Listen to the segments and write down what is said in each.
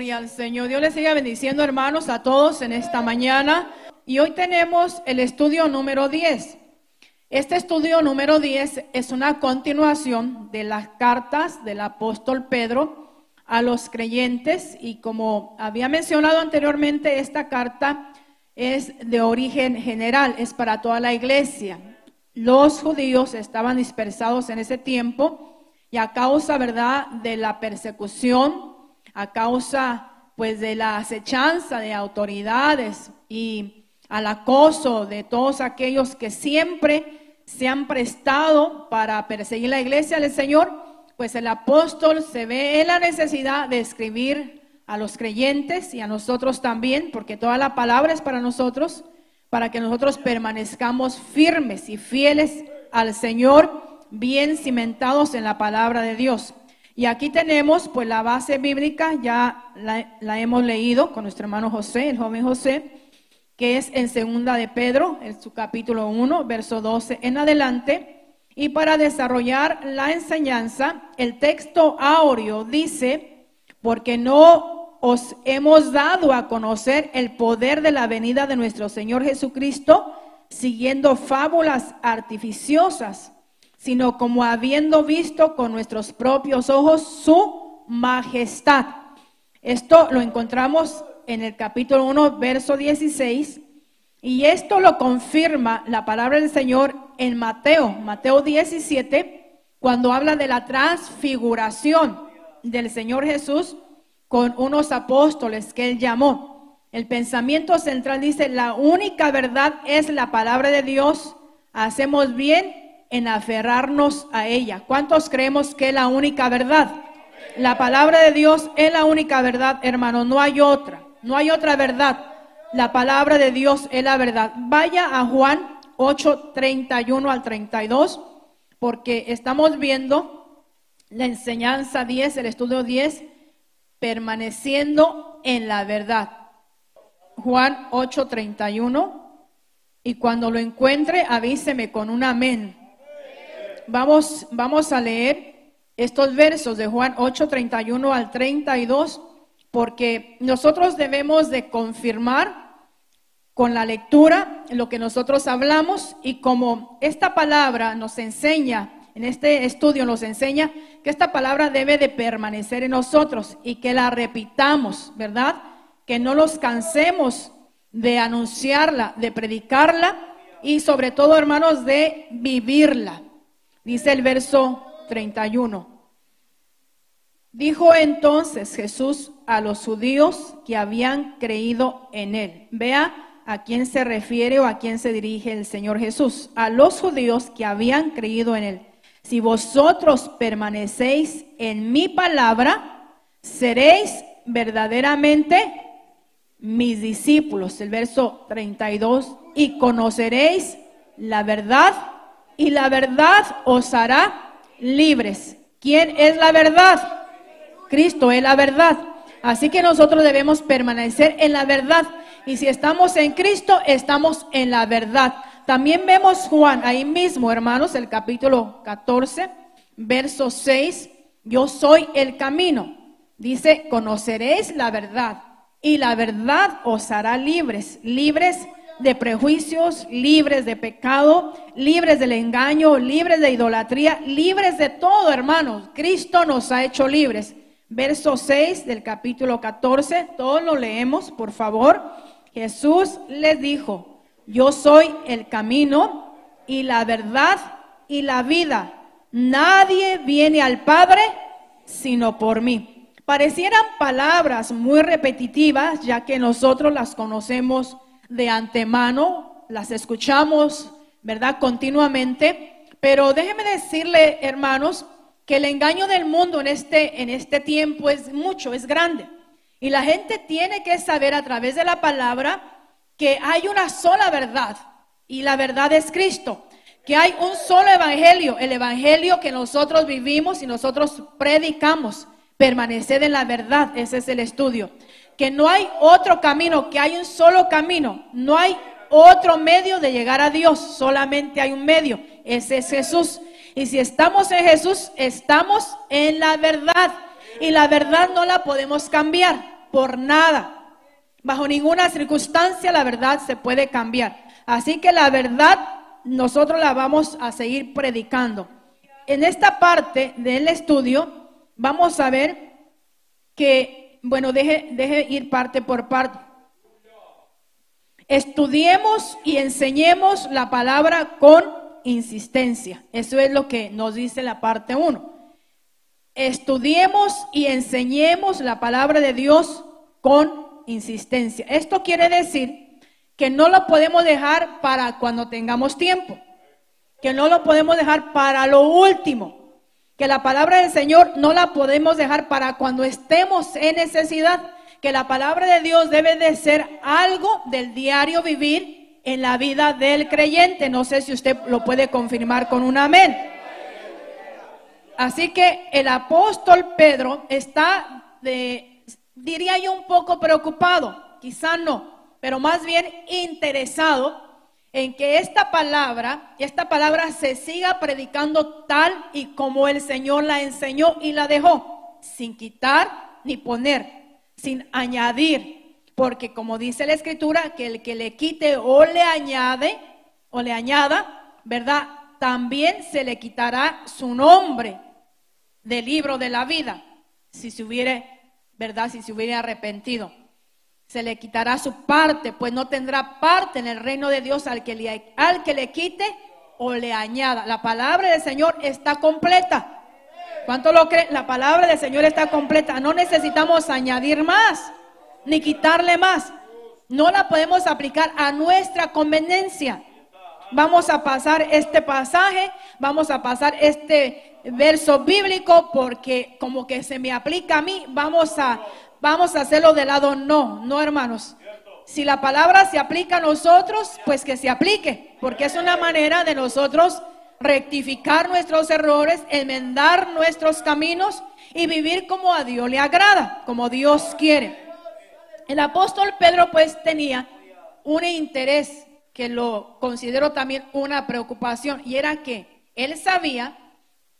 Gloria al Señor. Dios les siga bendiciendo, hermanos, a todos en esta mañana. Y hoy tenemos el estudio número 10. Este estudio número 10 es una continuación de las cartas del apóstol Pedro a los creyentes. Y como había mencionado anteriormente, esta carta es de origen general, es para toda la iglesia. Los judíos estaban dispersados en ese tiempo y a causa, ¿verdad?, de la persecución a causa pues de la acechanza de autoridades y al acoso de todos aquellos que siempre se han prestado para perseguir la iglesia del Señor, pues el apóstol se ve en la necesidad de escribir a los creyentes y a nosotros también, porque toda la palabra es para nosotros, para que nosotros permanezcamos firmes y fieles al Señor, bien cimentados en la palabra de Dios. Y aquí tenemos pues la base bíblica, ya la, hemos leído con nuestro hermano José, el joven José, que es en segunda de Pedro, en su capítulo 1, verso 12 en adelante. Y para desarrollar la enseñanza, el texto áureo dice, porque no os hemos dado a conocer el poder de la venida de nuestro Señor Jesucristo, siguiendo fábulas artificiosas sino como habiendo visto con nuestros propios ojos su majestad. Esto lo encontramos en el capítulo 1, verso 16, y esto lo confirma la palabra del Señor en Mateo, Mateo 17, cuando habla de la transfiguración del Señor Jesús con unos apóstoles que él llamó. El pensamiento central dice, la única verdad es la palabra de Dios, hacemos bien en aferrarnos a ella. ¿Cuántos creemos que es la única verdad? La palabra de Dios es la única verdad, hermano, no hay otra, no hay otra verdad. La palabra de Dios es la verdad. Vaya a Juan 8, 31 al 32, porque estamos viendo la enseñanza 10, el estudio 10, permaneciendo en la verdad. Juan 8, 31. Y cuando lo encuentre, avíseme con un amén vamos, vamos a leer estos versos de Juan 8, 31 al 32, porque nosotros debemos de confirmar con la lectura lo que nosotros hablamos y como esta palabra nos enseña, en este estudio nos enseña que esta palabra debe de permanecer en nosotros y que la repitamos, ¿verdad? Que no nos cansemos de anunciarla, de predicarla y sobre todo, hermanos, de vivirla. Dice el verso 31. Dijo entonces Jesús a los judíos que habían creído en él. Vea a quién se refiere o a quién se dirige el Señor Jesús. A los judíos que habían creído en él. Si vosotros permanecéis en mi palabra, seréis verdaderamente mis discípulos. El verso 32. Y conoceréis la verdad y la verdad os hará libres. ¿Quién es la verdad? Cristo es la verdad. Así que nosotros debemos permanecer en la verdad. Y si estamos en Cristo, estamos en la verdad. También vemos Juan, ahí mismo, hermanos, el capítulo 14, verso 6. Yo soy el camino. Dice, conoceréis la verdad y la verdad os hará libres. Libres de prejuicios, libres de pecado, libres del engaño, libres de idolatría, libres de todo, hermanos. Cristo nos ha hecho libres. Verso 6 del capítulo 14, todos lo leemos, por favor. Jesús les dijo, yo soy el camino y la verdad y la vida. Nadie viene al Padre sino por mí. Parecieran palabras muy repetitivas, ya que nosotros las conocemos de antemano, las escuchamos, ¿verdad? Continuamente. Pero déjeme decirle, hermanos, que el engaño del mundo en este, en este tiempo es mucho, es grande. Y la gente tiene que saber a través de la palabra que hay una sola verdad y la verdad es Cristo. Que hay un solo evangelio, el evangelio que nosotros vivimos y nosotros predicamos. Permanecer en la verdad, ese es el estudio que no hay otro camino, que hay un solo camino, no hay otro medio de llegar a Dios, solamente hay un medio, ese es Jesús. Y si estamos en Jesús, estamos en la verdad. Y la verdad no la podemos cambiar. por nada. Bajo ninguna circunstancia la verdad se puede cambiar. Así que la verdad nosotros la vamos a seguir predicando. En esta parte del estudio vamos a ver que, bueno, deje, deje ir parte por parte. Estudiemos y enseñemos la palabra con insistencia. Eso es lo que nos dice la parte 1. Estudiemos y enseñemos la palabra de Dios con insistencia. Esto quiere decir que no lo podemos dejar para cuando tengamos tiempo, que no lo podemos dejar para lo último, que la palabra del Señor no la podemos dejar para cuando estemos en necesidad, que la palabra de Dios debe de ser algo del diario vivir en la vida del creyente. No sé si usted lo puede confirmar con un amén. Así que el apóstol Pedro está, de, diría yo, un poco preocupado, quizá no, pero más bien interesado en que esta palabra, esta palabra se siga predicando tal y como el Señor la enseñó y la dejó, sin quitar ni poner sin añadir, porque como dice la escritura, que el que le quite o le añade o le añada, ¿verdad? También se le quitará su nombre del libro de la vida, si se hubiera, ¿verdad? Si se hubiera arrepentido. Se le quitará su parte, pues no tendrá parte en el reino de Dios al que le, al que le quite o le añada. La palabra del Señor está completa. ¿Cuánto lo creen? La palabra del Señor está completa. No necesitamos añadir más, ni quitarle más. No la podemos aplicar a nuestra conveniencia. Vamos a pasar este pasaje, vamos a pasar este verso bíblico porque como que se me aplica a mí, vamos a vamos a hacerlo de lado no, no hermanos. Si la palabra se aplica a nosotros, pues que se aplique, porque es una manera de nosotros rectificar nuestros errores, enmendar nuestros caminos y vivir como a Dios le agrada, como Dios quiere. El apóstol Pedro pues tenía un interés que lo considero también una preocupación y era que él sabía,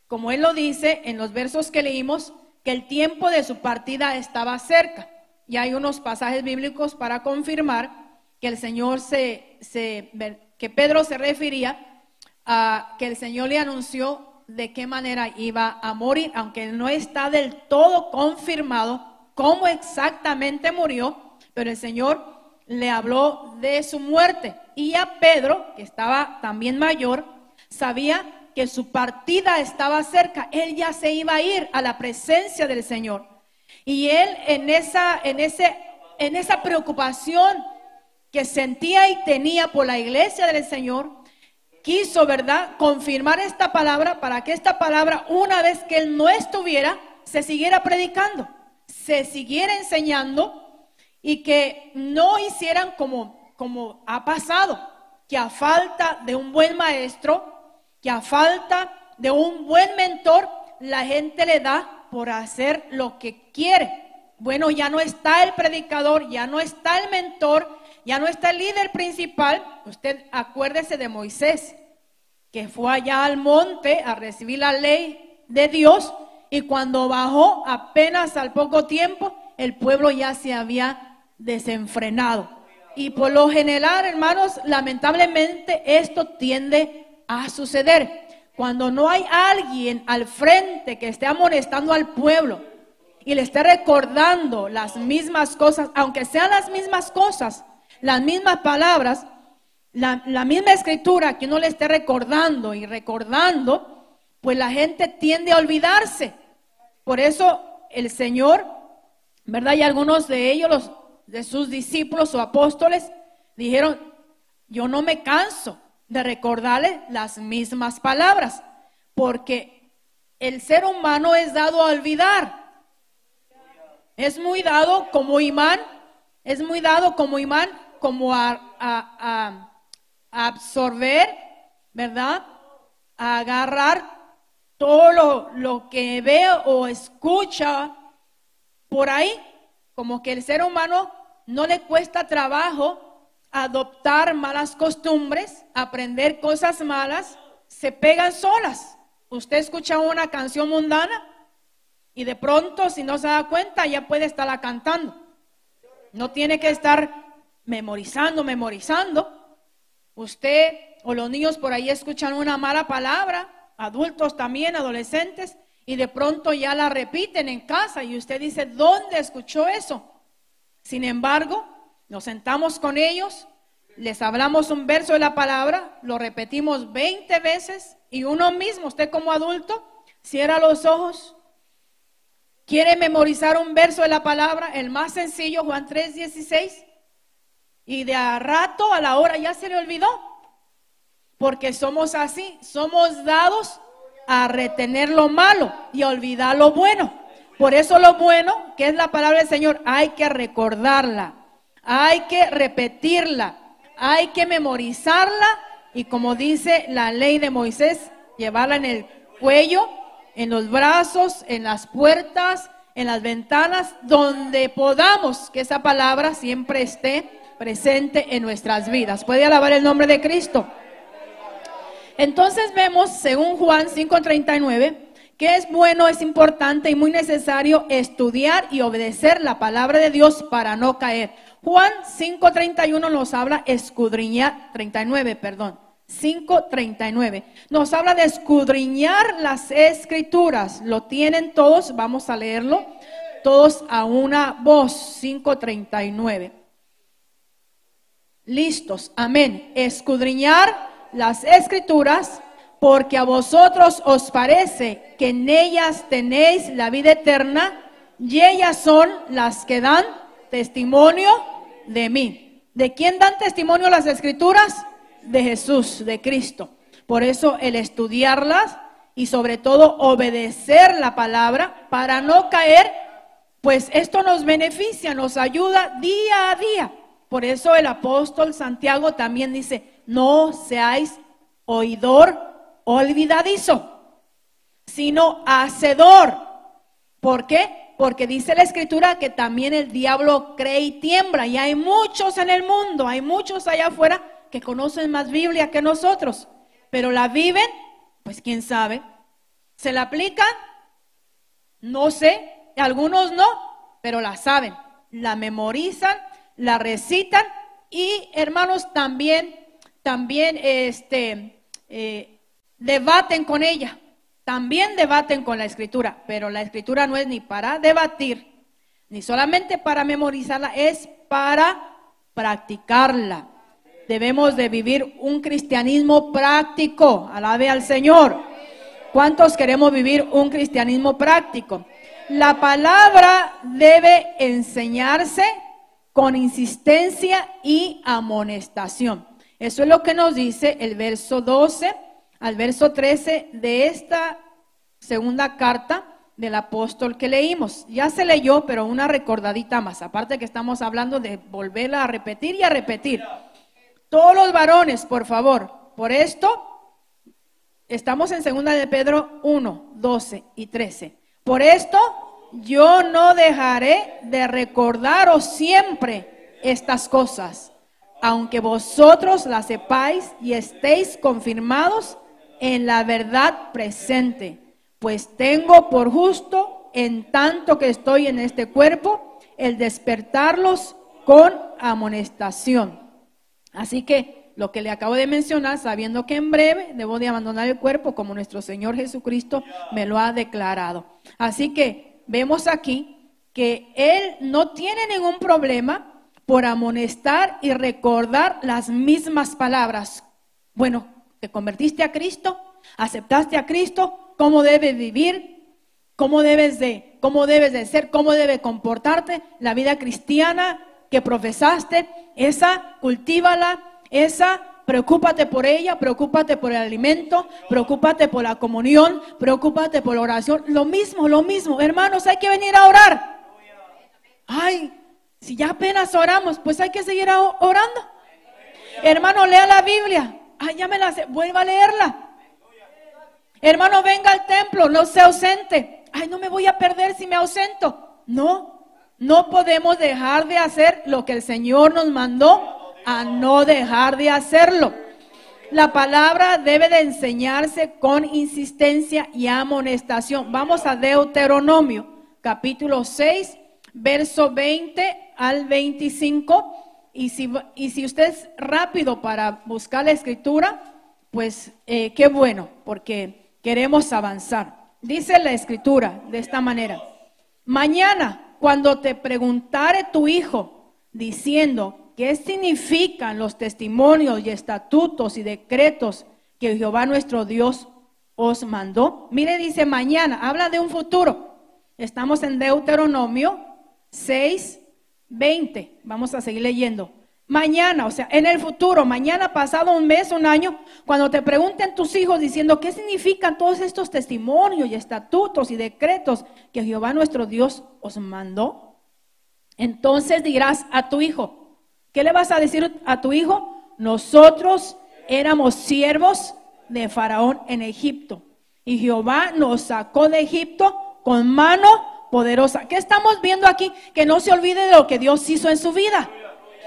como él lo dice en los versos que leímos, que el tiempo de su partida estaba cerca. Y hay unos pasajes bíblicos para confirmar que el Señor se, se que Pedro se refería que el Señor le anunció de qué manera iba a morir, aunque no está del todo confirmado cómo exactamente murió, pero el Señor le habló de su muerte. Y a Pedro, que estaba también mayor, sabía que su partida estaba cerca, él ya se iba a ir a la presencia del Señor. Y él en esa, en ese, en esa preocupación que sentía y tenía por la iglesia del Señor, quiso, ¿verdad?, confirmar esta palabra para que esta palabra, una vez que él no estuviera, se siguiera predicando, se siguiera enseñando y que no hicieran como, como ha pasado, que a falta de un buen maestro, que a falta de un buen mentor, la gente le da por hacer lo que quiere. Bueno, ya no está el predicador, ya no está el mentor, ya no está el líder principal. Usted acuérdese de Moisés que fue allá al monte a recibir la ley de Dios y cuando bajó apenas al poco tiempo, el pueblo ya se había desenfrenado. Y por lo general, hermanos, lamentablemente esto tiende a suceder. Cuando no hay alguien al frente que esté amonestando al pueblo y le esté recordando las mismas cosas, aunque sean las mismas cosas, las mismas palabras, la, misma escritura que uno le esté recordando y recordando, pues la gente tiende a olvidarse. Por eso el Señor, ¿verdad? Y algunos de ellos, los, de sus discípulos o apóstoles, dijeron, yo no me canso de recordarle las mismas palabras, porque el ser humano es dado a olvidar. Es muy dado como imán, es muy dado como imán, como a absorber, ¿verdad? A agarrar todo lo, lo que ve o escucha por ahí, como que el ser humano no le cuesta trabajo adoptar malas costumbres, aprender cosas malas, se pegan solas. Usted escucha una canción mundana y de pronto, si no se da cuenta, ya puede estarla cantando. No tiene que estar memorizando, memorizando. Usted o los niños por ahí escuchan una mala palabra, adultos también, adolescentes, y de pronto ya la repiten en casa y usted dice, ¿dónde escuchó eso? Sin embargo, nos sentamos con ellos, les hablamos un verso de la palabra, lo repetimos 20 veces y uno mismo, usted como adulto, cierra los ojos, quiere memorizar un verso de la palabra, el más sencillo, Juan 3, 16, y de a rato, a la hora ya se le olvidó, porque somos así, somos dados a retener lo malo y olvidar lo bueno. Por eso lo bueno, que es la palabra del Señor, hay que recordarla, hay que repetirla, hay que memorizarla y como dice la ley de Moisés, llevarla en el cuello, en los brazos, en las puertas, en las ventanas, donde podamos que esa palabra siempre esté presente en nuestras vidas. ¿Puede alabar el nombre de Cristo? Entonces vemos, según Juan 5:39, que es bueno, es importante y muy necesario estudiar y obedecer la palabra de Dios para no caer. Juan 5:31 nos habla escudriñar, 39, perdón. 5:39. Nos habla de escudriñar las escrituras. Lo tienen todos, vamos a leerlo. Todos a una voz. 5:39. Listos. Amén. Escudriñar las escrituras, porque a vosotros os parece que en ellas tenéis la vida eterna, y ellas son las que dan testimonio de mí. ¿De quién dan testimonio las escrituras? De Jesús, de Cristo. Por eso el estudiarlas y sobre todo obedecer la palabra para no caer, pues esto nos beneficia, nos ayuda día a día. Por eso el apóstol Santiago también dice, no seáis oidor olvidadizo, sino hacedor. ¿Por qué? Porque dice la escritura que también el diablo cree y tiembla. Y hay muchos en el mundo, hay muchos allá afuera que conocen más Biblia que nosotros. Pero la viven, pues quién sabe. ¿Se la aplican? No sé. Algunos no, pero la saben. La memorizan, la recitan y hermanos también también este, eh, debaten con ella, también debaten con la escritura, pero la escritura no es ni para debatir, ni solamente para memorizarla, es para practicarla. Debemos de vivir un cristianismo práctico, alabe al Señor. ¿Cuántos queremos vivir un cristianismo práctico? La palabra debe enseñarse con insistencia y amonestación. Eso es lo que nos dice el verso 12 al verso 13 de esta segunda carta del apóstol que leímos. Ya se leyó, pero una recordadita más. Aparte que estamos hablando de volverla a repetir y a repetir. Todos los varones, por favor, por esto estamos en segunda de Pedro 1, 12 y 13. Por esto yo no dejaré de recordaros siempre estas cosas aunque vosotros la sepáis y estéis confirmados en la verdad presente, pues tengo por justo, en tanto que estoy en este cuerpo, el despertarlos con amonestación. Así que lo que le acabo de mencionar, sabiendo que en breve debo de abandonar el cuerpo como nuestro Señor Jesucristo me lo ha declarado. Así que vemos aquí que Él no tiene ningún problema por amonestar y recordar las mismas palabras. Bueno, te convertiste a Cristo, aceptaste a Cristo, cómo debes vivir, cómo debes de, cómo debes de ser, cómo debe comportarte, la vida cristiana que profesaste, esa cultívala, esa preocúpate por ella, preocúpate por el alimento, preocúpate por la comunión, preocúpate por la oración, lo mismo, lo mismo, hermanos, hay que venir a orar. Ay, si ya apenas oramos, pues hay que seguir orando. Hermano, lea la Biblia. Ay, ya me la sé. Vuelva a leerla. Hermano, venga al templo, no se ausente. Ay, no me voy a perder si me ausento. No, no podemos dejar de hacer lo que el Señor nos mandó a no dejar de hacerlo. La palabra debe de enseñarse con insistencia y amonestación. Vamos a Deuteronomio, capítulo 6, verso 20 al 25. Y si, y si usted es rápido para buscar la escritura, pues eh, qué bueno, porque queremos avanzar. Dice la escritura de esta manera. Mañana, cuando te preguntare tu hijo, diciendo, ¿qué significan los testimonios y estatutos y decretos que Jehová nuestro Dios os mandó? Mire, dice mañana, habla de un futuro. Estamos en Deuteronomio 6, 20. Vamos a seguir leyendo. Mañana, o sea, en el futuro, mañana, pasado un mes, un año, cuando te pregunten tus hijos diciendo qué significan todos estos testimonios y estatutos y decretos que Jehová nuestro Dios os mandó, entonces dirás a tu hijo, ¿qué le vas a decir a tu hijo? Nosotros éramos siervos de Faraón en Egipto y Jehová nos sacó de Egipto con mano poderosa. ¿Qué estamos viendo aquí? Que no se olvide de lo que Dios hizo en su vida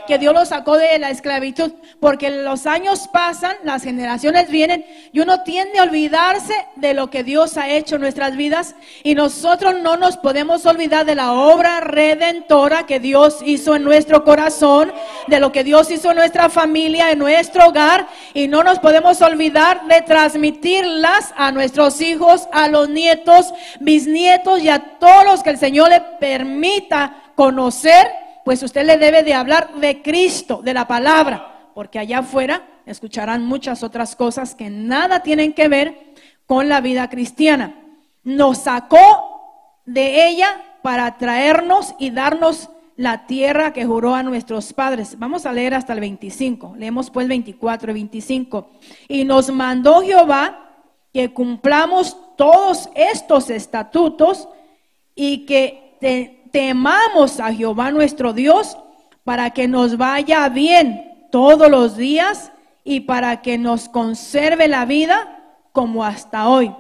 que Dios lo sacó de la esclavitud, porque los años pasan, las generaciones vienen y uno tiende a olvidarse de lo que Dios ha hecho en nuestras vidas y nosotros no nos podemos olvidar de la obra redentora que Dios hizo en nuestro corazón, de lo que Dios hizo en nuestra familia, en nuestro hogar y no nos podemos olvidar de transmitirlas a nuestros hijos, a los nietos, bisnietos y a todos los que el Señor le permita conocer pues usted le debe de hablar de Cristo, de la palabra, porque allá afuera escucharán muchas otras cosas que nada tienen que ver con la vida cristiana. Nos sacó de ella para traernos y darnos la tierra que juró a nuestros padres. Vamos a leer hasta el 25. Leemos pues 24 y 25. Y nos mandó Jehová que cumplamos todos estos estatutos y que temamos a Jehová nuestro Dios para que nos vaya bien todos los días y para que nos conserve la vida como hasta hoy.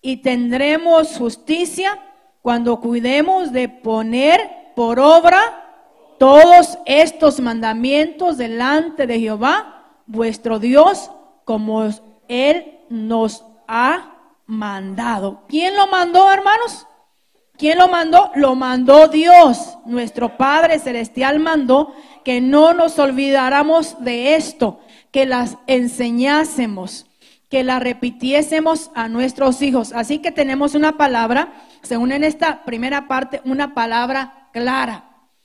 Y tendremos justicia cuando cuidemos de poner por obra todos estos mandamientos delante de Jehová, vuestro Dios, como Él nos ha mandado. ¿Quién lo mandó, hermanos? ¿Quién lo mandó? Lo mandó Dios. Nuestro Padre Celestial mandó que no nos olvidáramos de esto, que las enseñásemos, que la repitiésemos a nuestros hijos. Así que tenemos una palabra, según en esta primera parte, una palabra clara.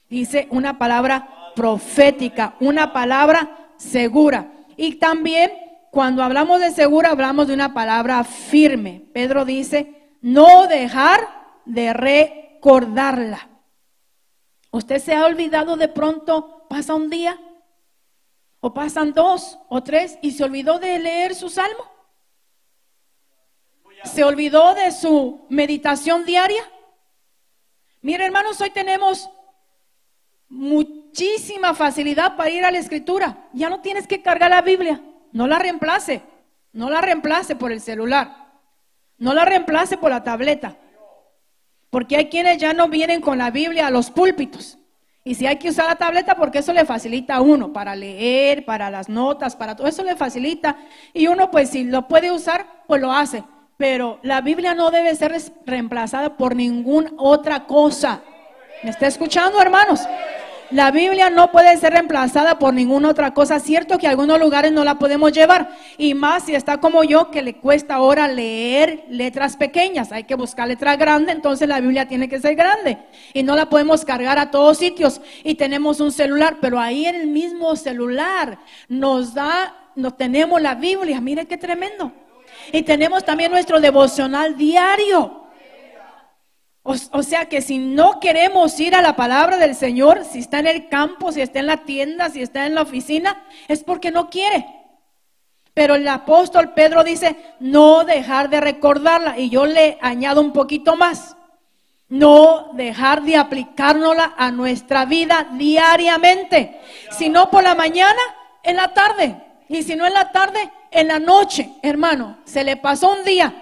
Dice una palabra profética, una palabra segura. Y también cuando hablamos de segura, hablamos de una palabra firme. Pedro dice, no dejar de recordarla. ¿Usted se ha olvidado de pronto, pasa un día, o pasan dos o tres, y se olvidó de leer su salmo? ¿Se olvidó de su meditación diaria? Mire, hermanos, hoy tenemos muchísima facilidad para ir a la escritura. Ya no tienes que cargar la Biblia. No la reemplace. No la reemplace por el celular. No la reemplace por la tableta. Porque hay quienes ya no vienen con la Biblia a los púlpitos. Y si hay que usar la tableta, porque eso le facilita a uno para leer, para las notas, para todo eso le facilita. Y uno, pues si lo puede usar, pues lo hace. Pero la Biblia no debe ser reemplazada por ninguna otra cosa. ¿Me está escuchando, hermanos? La Biblia no puede ser reemplazada por ninguna otra cosa. Cierto que algunos lugares no la podemos llevar. Y más si está como yo, que le cuesta ahora leer letras pequeñas. Hay que buscar letras grandes, entonces la Biblia tiene que ser grande. Y no la podemos cargar a todos sitios. Y tenemos un celular, pero ahí en el mismo celular nos da, nos tenemos la Biblia. Mire qué tremendo. Y tenemos también nuestro devocional diario. O, sea que si no queremos ir a la palabra del Señor, si está en el campo, si está en la tienda, si está en la oficina, es porque no quiere. Pero el apóstol Pedro dice, no dejar de recordarla. Y yo le añado un poquito más. No dejar de aplicárnosla a nuestra vida diariamente. Si no por la mañana, en la tarde. Y si no en la tarde, en la noche. Hermano, se le pasó un día.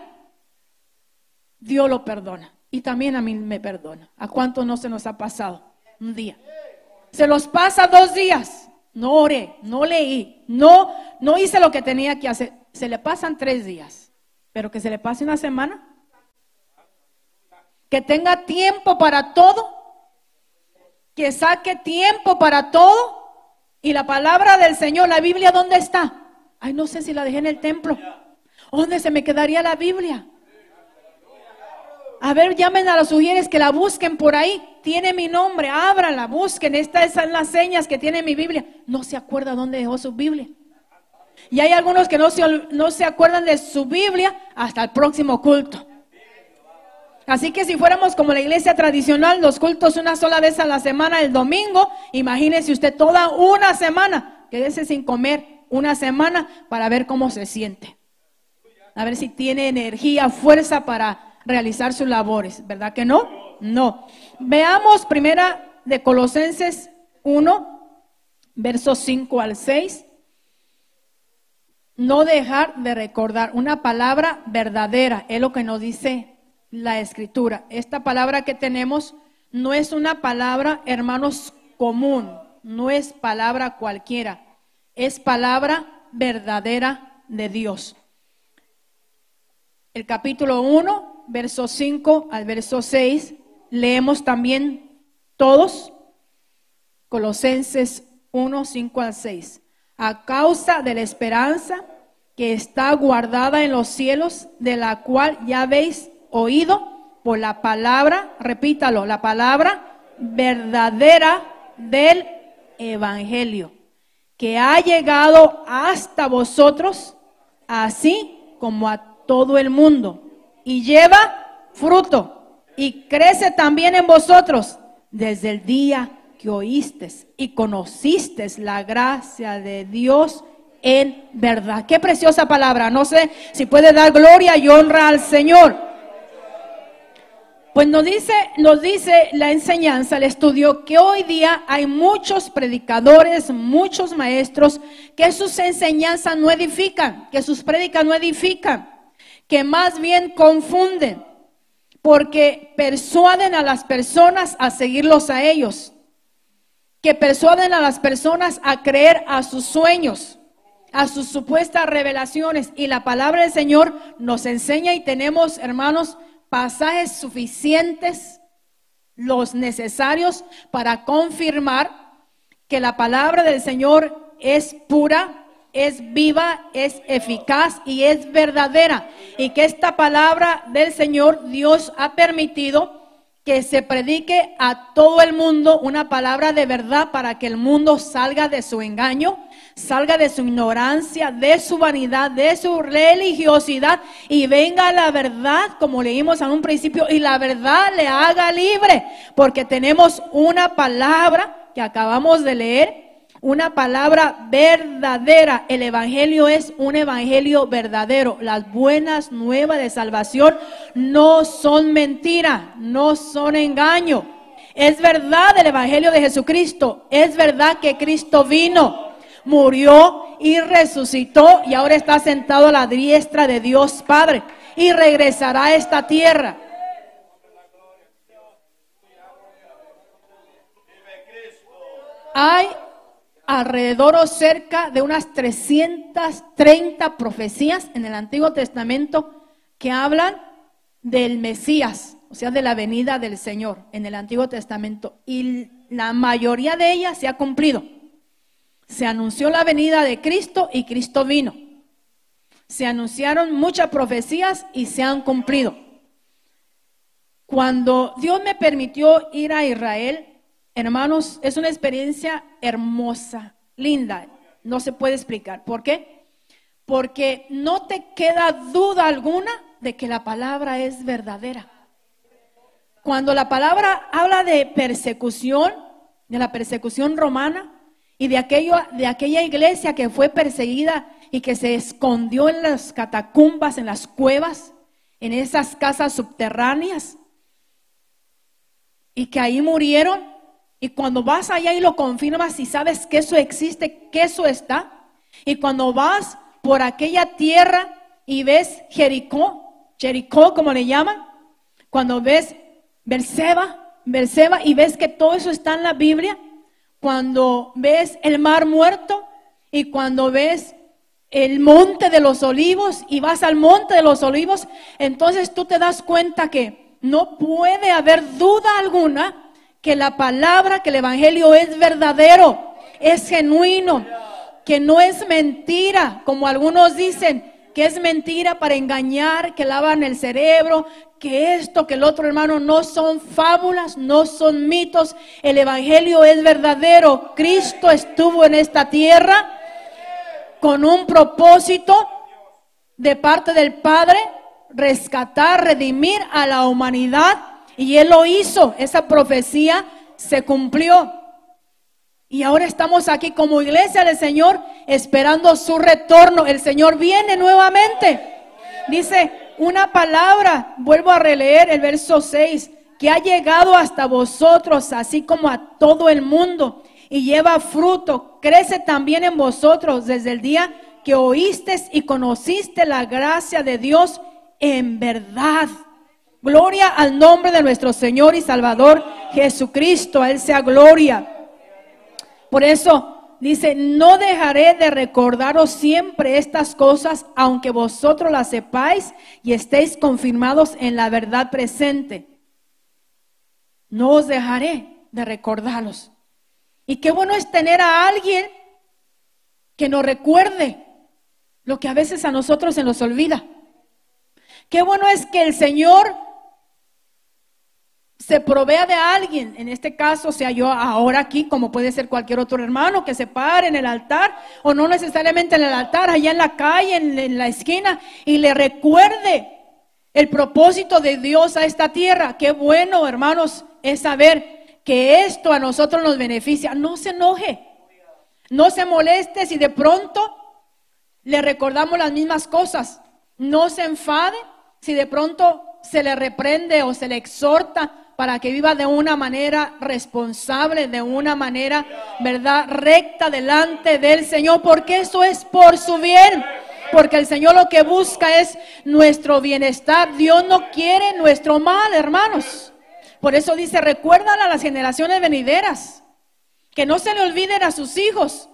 Dios lo perdona. Y también a mí me perdona. ¿A cuánto no se nos ha pasado? Un día. Se los pasa dos días. No oré, no leí, no, no hice lo que tenía que hacer. Se le pasan tres días. Pero que se le pase una semana. Que tenga tiempo para todo. que saque tiempo para todo. Y la palabra del Señor, la Biblia, ¿dónde está? Ay, no sé si la dejé en el templo. ¿Dónde se me quedaría la Biblia? A ver, llamen a los sugieres que la busquen por ahí. Tiene mi nombre, ábrala, busquen. Estas son las señas que tiene mi Biblia. No se acuerda dónde dejó su Biblia. Y hay algunos que no se, no se acuerdan de su Biblia hasta el próximo culto. Así que si fuéramos como la iglesia tradicional, los cultos una sola vez a la semana, el domingo, imagínese usted toda una semana, quédese sin comer una semana para ver cómo se siente. A ver si tiene energía, fuerza para realizar sus labores, ¿verdad que no? No. Veamos primera de Colosenses 1, versos 5 al 6. No dejar de recordar una palabra verdadera, es lo que nos dice la escritura. Esta palabra que tenemos no es una palabra, hermanos, común, no es palabra cualquiera, es palabra verdadera de Dios. El capítulo 1, verso 5 al verso 6, leemos también todos Colosenses 1, 5 al 6. A causa de la esperanza que está guardada en los cielos, de la cual ya habéis oído por la palabra, repítalo, la palabra verdadera del Evangelio, que ha llegado hasta vosotros, así como a todo el mundo, y lleva fruto, y crece también en vosotros desde el día que oíste y conociste la gracia de Dios en verdad. Qué preciosa palabra. No sé si puede dar gloria y honra al Señor. Pues nos dice, nos dice la enseñanza, el estudio, que hoy día hay muchos predicadores, muchos maestros, que sus enseñanzas no edifican, que sus prédicas no edifican, que más bien confunden, porque persuaden a las personas a seguirlos a ellos, que persuaden a las personas a creer a sus sueños, a sus supuestas revelaciones. Y la palabra del Señor nos enseña y tenemos, hermanos, pasajes suficientes, los necesarios para confirmar que la palabra del Señor es pura, es viva, es eficaz y es verdadera. Y que esta palabra del Señor Dios ha permitido que se predique a todo el mundo una palabra de verdad para que el mundo salga de su engaño, salga de su ignorancia, de su vanidad, de su religiosidad y venga la verdad, como leímos en un principio, y la verdad le haga libre, porque tenemos una palabra que acabamos de leer, una palabra verdadera. El Evangelio es un Evangelio verdadero. Las buenas nuevas de salvación no son mentira, no son engaño. Es verdad el Evangelio de Jesucristo. Es verdad que Cristo vino murió y resucitó y ahora está sentado a la diestra de Dios Padre y regresará a esta tierra. Hay alrededor o cerca de unas 330 profecías en el Antiguo Testamento que hablan del Mesías, o sea, de la venida del Señor en el Antiguo Testamento. Y la mayoría de ellas se ha cumplido. Se anunció la venida de Cristo y Cristo vino. Se anunciaron muchas profecías y se han cumplido. Cuando Dios me permitió ir a Israel, hermanos, es una experiencia hermosa, linda. No se puede explicar. ¿Por qué? Porque no te queda duda alguna de que la palabra es verdadera. Cuando la palabra habla de persecución, de la persecución romana, y de, aquello, de aquella iglesia que fue perseguida y que se escondió en las catacumbas, en las cuevas, en esas casas subterráneas, y que ahí murieron. Y cuando vas allá y lo confirmas y sabes que eso existe, que eso está, y cuando vas por aquella tierra y ves Jericó, Jericó como le llaman, cuando ves Berseba, Berseba y ves que todo eso está en la Biblia, cuando ves el mar muerto y cuando ves el monte de los olivos y vas al monte de los olivos, entonces tú te das cuenta que no puede haber duda alguna que la palabra, que el Evangelio es verdadero, es genuino, que no es mentira, como algunos dicen, que es mentira para engañar, que lavan el cerebro, que esto, que el otro hermano, no son fábulas, no son mitos. El Evangelio es verdadero. Cristo estuvo en esta tierra con un propósito de parte del Padre, rescatar, redimir a la humanidad. Y Él lo hizo. Esa profecía se cumplió. Y ahora estamos aquí como iglesia del Señor esperando su retorno. El Señor viene nuevamente. Dice una palabra, vuelvo a releer el verso 6, que ha llegado hasta vosotros, así como a todo el mundo, y lleva fruto, crece también en vosotros desde el día que oíste y conociste la gracia de Dios en verdad. Gloria al nombre de nuestro Señor y Salvador Jesucristo, a Él sea gloria. Por eso dice, no dejaré de recordaros siempre estas cosas, aunque vosotros las sepáis y estéis confirmados en la verdad presente. No os dejaré de recordaros. Y qué bueno es tener a alguien que nos recuerde lo que a veces a nosotros se nos olvida. Qué bueno es que el Señor se provea de alguien, en este caso sea yo ahora aquí, como puede ser cualquier otro hermano, que se pare en el altar, o no necesariamente en el altar, allá en la calle, en, la esquina, y le recuerde el propósito de Dios a esta tierra. Qué bueno, hermanos, es saber que esto a nosotros nos beneficia. No se enoje, no se moleste si de pronto le recordamos las mismas cosas. No se enfade si de pronto se le reprende o se le exhorta para que viva de una manera responsable, de una manera, ¿verdad?, recta delante del Señor, porque eso es por su bien. Porque el Señor lo que busca es nuestro bienestar. Dios no quiere nuestro mal, hermanos. Por eso dice, recuerdan a las generaciones venideras, que no se le olviden a sus hijos,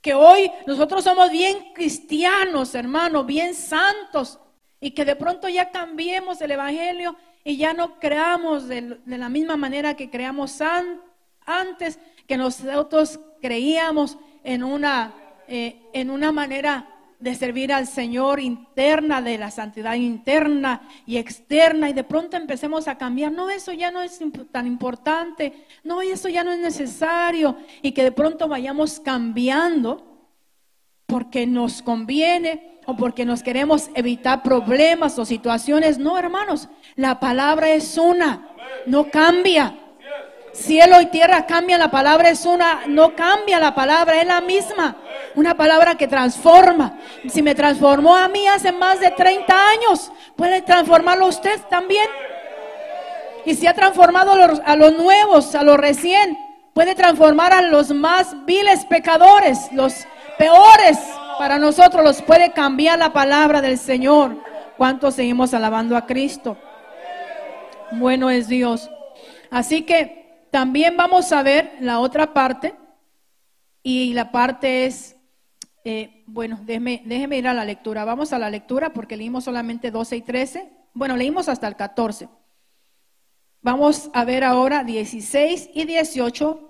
que hoy nosotros somos bien cristianos, hermanos, bien santos, y que de pronto ya cambiemos el Evangelio y ya no creamos de, la misma manera que creamos antes, que nosotros creíamos en una, eh, en una manera de servir al Señor interna, de la santidad interna y externa, y de pronto empecemos a cambiar, no, eso ya no es tan importante, no, eso ya no es necesario, y que de pronto vayamos cambiando porque nos conviene o porque nos queremos evitar problemas o situaciones. No, hermanos, la palabra es una, no cambia. Cielo y tierra cambian, la palabra es una, no cambia la palabra, es la misma. Una palabra que transforma. Si me transformó a mí hace más de 30 años, puede transformarlo usted también. Y si ha transformado a los nuevos, a los recién, puede transformar a los más viles pecadores, los peores para nosotros, los puede cambiar la palabra del Señor. ¿Cuántos seguimos alabando a Cristo? bueno es Dios. Así que también vamos a ver la otra parte y la parte es, eh, bueno, déjeme, déjeme ir a la lectura. Vamos a la lectura porque leímos solamente 12 y 13. Bueno, leímos hasta el 14. Vamos a ver ahora 16 y 18.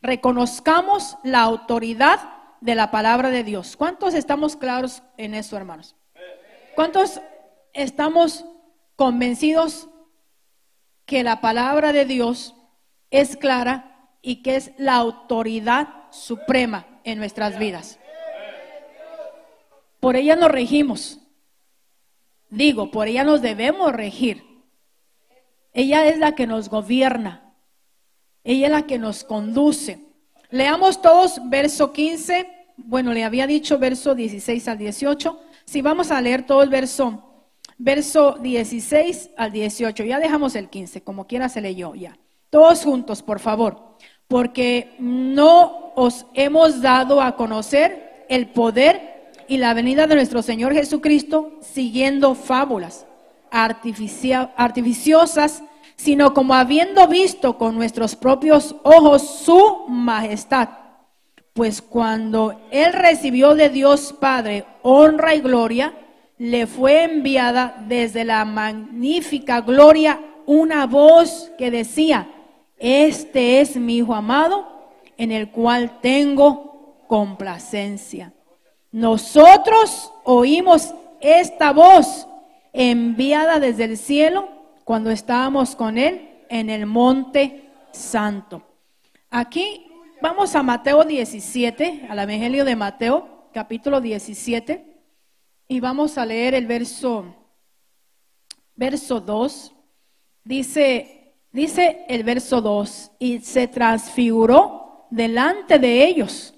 Reconozcamos la autoridad de la palabra de Dios. ¿Cuántos estamos claros en eso, hermanos? ¿Cuántos estamos convencidos que la palabra de Dios es clara y que es la autoridad suprema en nuestras vidas. Por ella nos regimos. Digo, por ella nos debemos regir. Ella es la que nos gobierna. Ella es la que nos conduce. Leamos todos verso 15. Bueno, le había dicho verso 16 al 18. Si vamos a leer todo el verso verso 16 al 18. Ya dejamos el 15, como quiera se leyó ya. Todos juntos, por favor, porque no os hemos dado a conocer el poder y la venida de nuestro Señor Jesucristo siguiendo fábulas artificiosas, sino como habiendo visto con nuestros propios ojos su majestad. Pues cuando Él recibió de Dios Padre honra y gloria, le fue enviada desde la magnífica gloria una voz que decía, este es mi Hijo amado, en el cual tengo complacencia. Nosotros oímos esta voz enviada desde el cielo cuando estábamos con Él en el monte santo. Aquí vamos a Mateo 17, al Evangelio de Mateo, capítulo 17, y vamos a leer el verso, verso 2. Dice, dice el verso 2, y se transfiguró delante de ellos,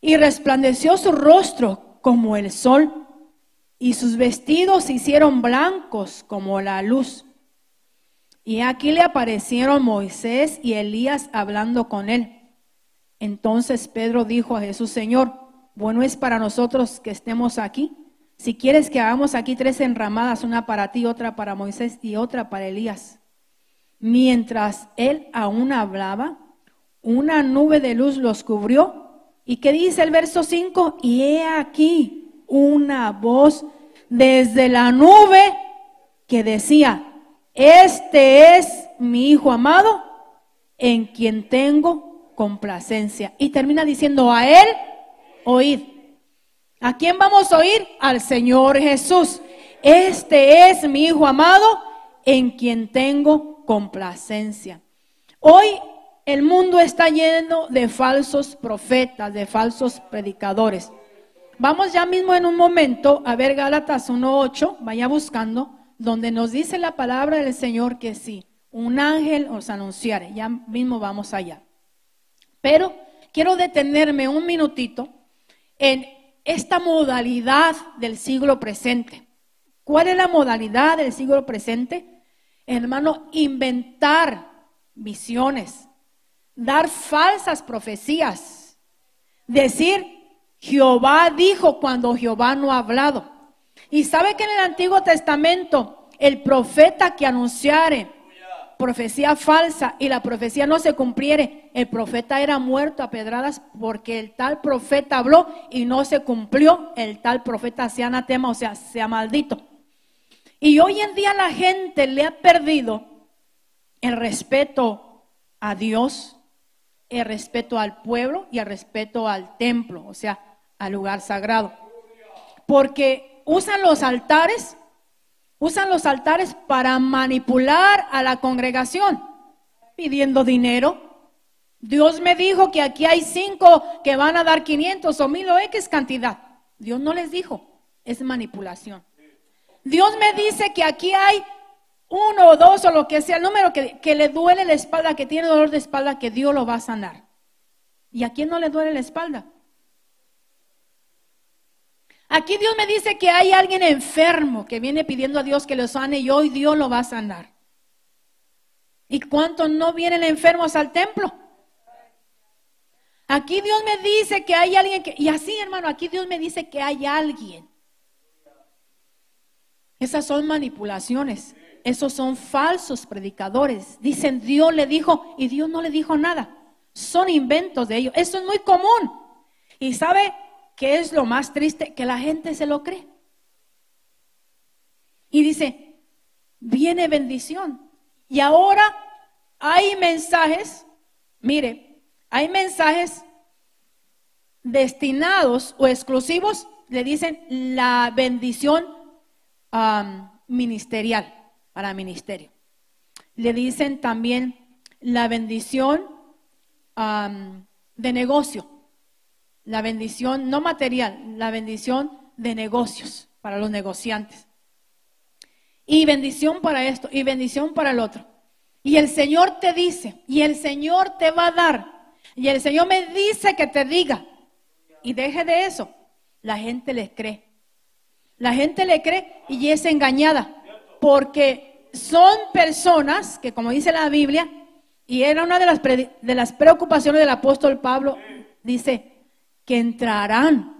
y resplandeció su rostro como el sol y sus vestidos se hicieron blancos como la luz. Y aquí le aparecieron Moisés y Elías hablando con él. Entonces Pedro dijo a Jesús, Señor, bueno es para nosotros que estemos aquí. Si quieres que hagamos aquí tres enramadas, una para ti, otra para Moisés y otra para Elías. Mientras él aún hablaba, una nube de luz los cubrió. ¿Y qué dice el verso 5? Y he aquí una voz desde la nube que decía, este es mi Hijo amado en quien tengo complacencia. Y termina diciendo, a Él oíd. ¿A quién vamos a oír? Al Señor Jesús. Este es mi Hijo amado en quien tengo complacencia. Hoy el mundo está lleno de falsos profetas, de falsos predicadores. Vamos ya mismo en un momento a ver Gálatas 1.8, vaya buscando, donde nos dice la palabra del Señor que sí, un ángel os anunciare. Ya mismo vamos allá. Pero quiero detenerme un minutito en esta modalidad del siglo presente. ¿Cuál es la modalidad del siglo presente? Hermano, inventar visiones, dar falsas profecías, decir Jehová dijo cuando Jehová no ha hablado. Y sabe que en el Antiguo Testamento el profeta que anunciare profecía falsa y la profecía no se cumpliere, el profeta era muerto a pedradas porque el tal profeta habló y no se cumplió, el tal profeta sea anatema, o sea, sea maldito. Y hoy en día la gente le ha perdido el respeto a Dios, el respeto al pueblo y el respeto al templo, o sea, al lugar sagrado. Porque usan los altares, usan los altares para manipular a la congregación, pidiendo dinero. Dios me dijo que aquí hay cinco que van a dar 500 o mil o X cantidad. Dios no les dijo, es manipulación. Dios me dice que aquí hay uno o dos o lo que sea, el número que, que, le duele la espalda, que tiene dolor de espalda, que Dios lo va a sanar. ¿Y a quién no le duele la espalda? Aquí Dios me dice que hay alguien enfermo que viene pidiendo a Dios que lo sane y hoy Dios lo va a sanar. ¿Y cuántos no vienen enfermos al templo? Aquí Dios me dice que hay alguien que, y así hermano, aquí Dios me dice que hay alguien. Esas son manipulaciones, esos son falsos predicadores. Dicen Dios le dijo y Dios no le dijo nada. Son inventos de ellos. Eso es muy común. Y sabe, ¿Qué es lo más triste? Que la gente se lo cree. Y dice, viene bendición. Y ahora hay mensajes, mire, hay mensajes destinados o exclusivos, le dicen la bendición ministerial, para ministerio. Le dicen también la bendición de negocio la bendición no material, la bendición de negocios para los negociantes. Y bendición para esto, y bendición para el otro. Y el Señor te dice, y el Señor te va a dar, y el Señor me dice que te diga, y deje de eso. La gente le cree. La gente le cree y es engañada, porque son personas que, como dice la Biblia, y era una de las, de las preocupaciones del apóstol Pablo, dice, que entrarán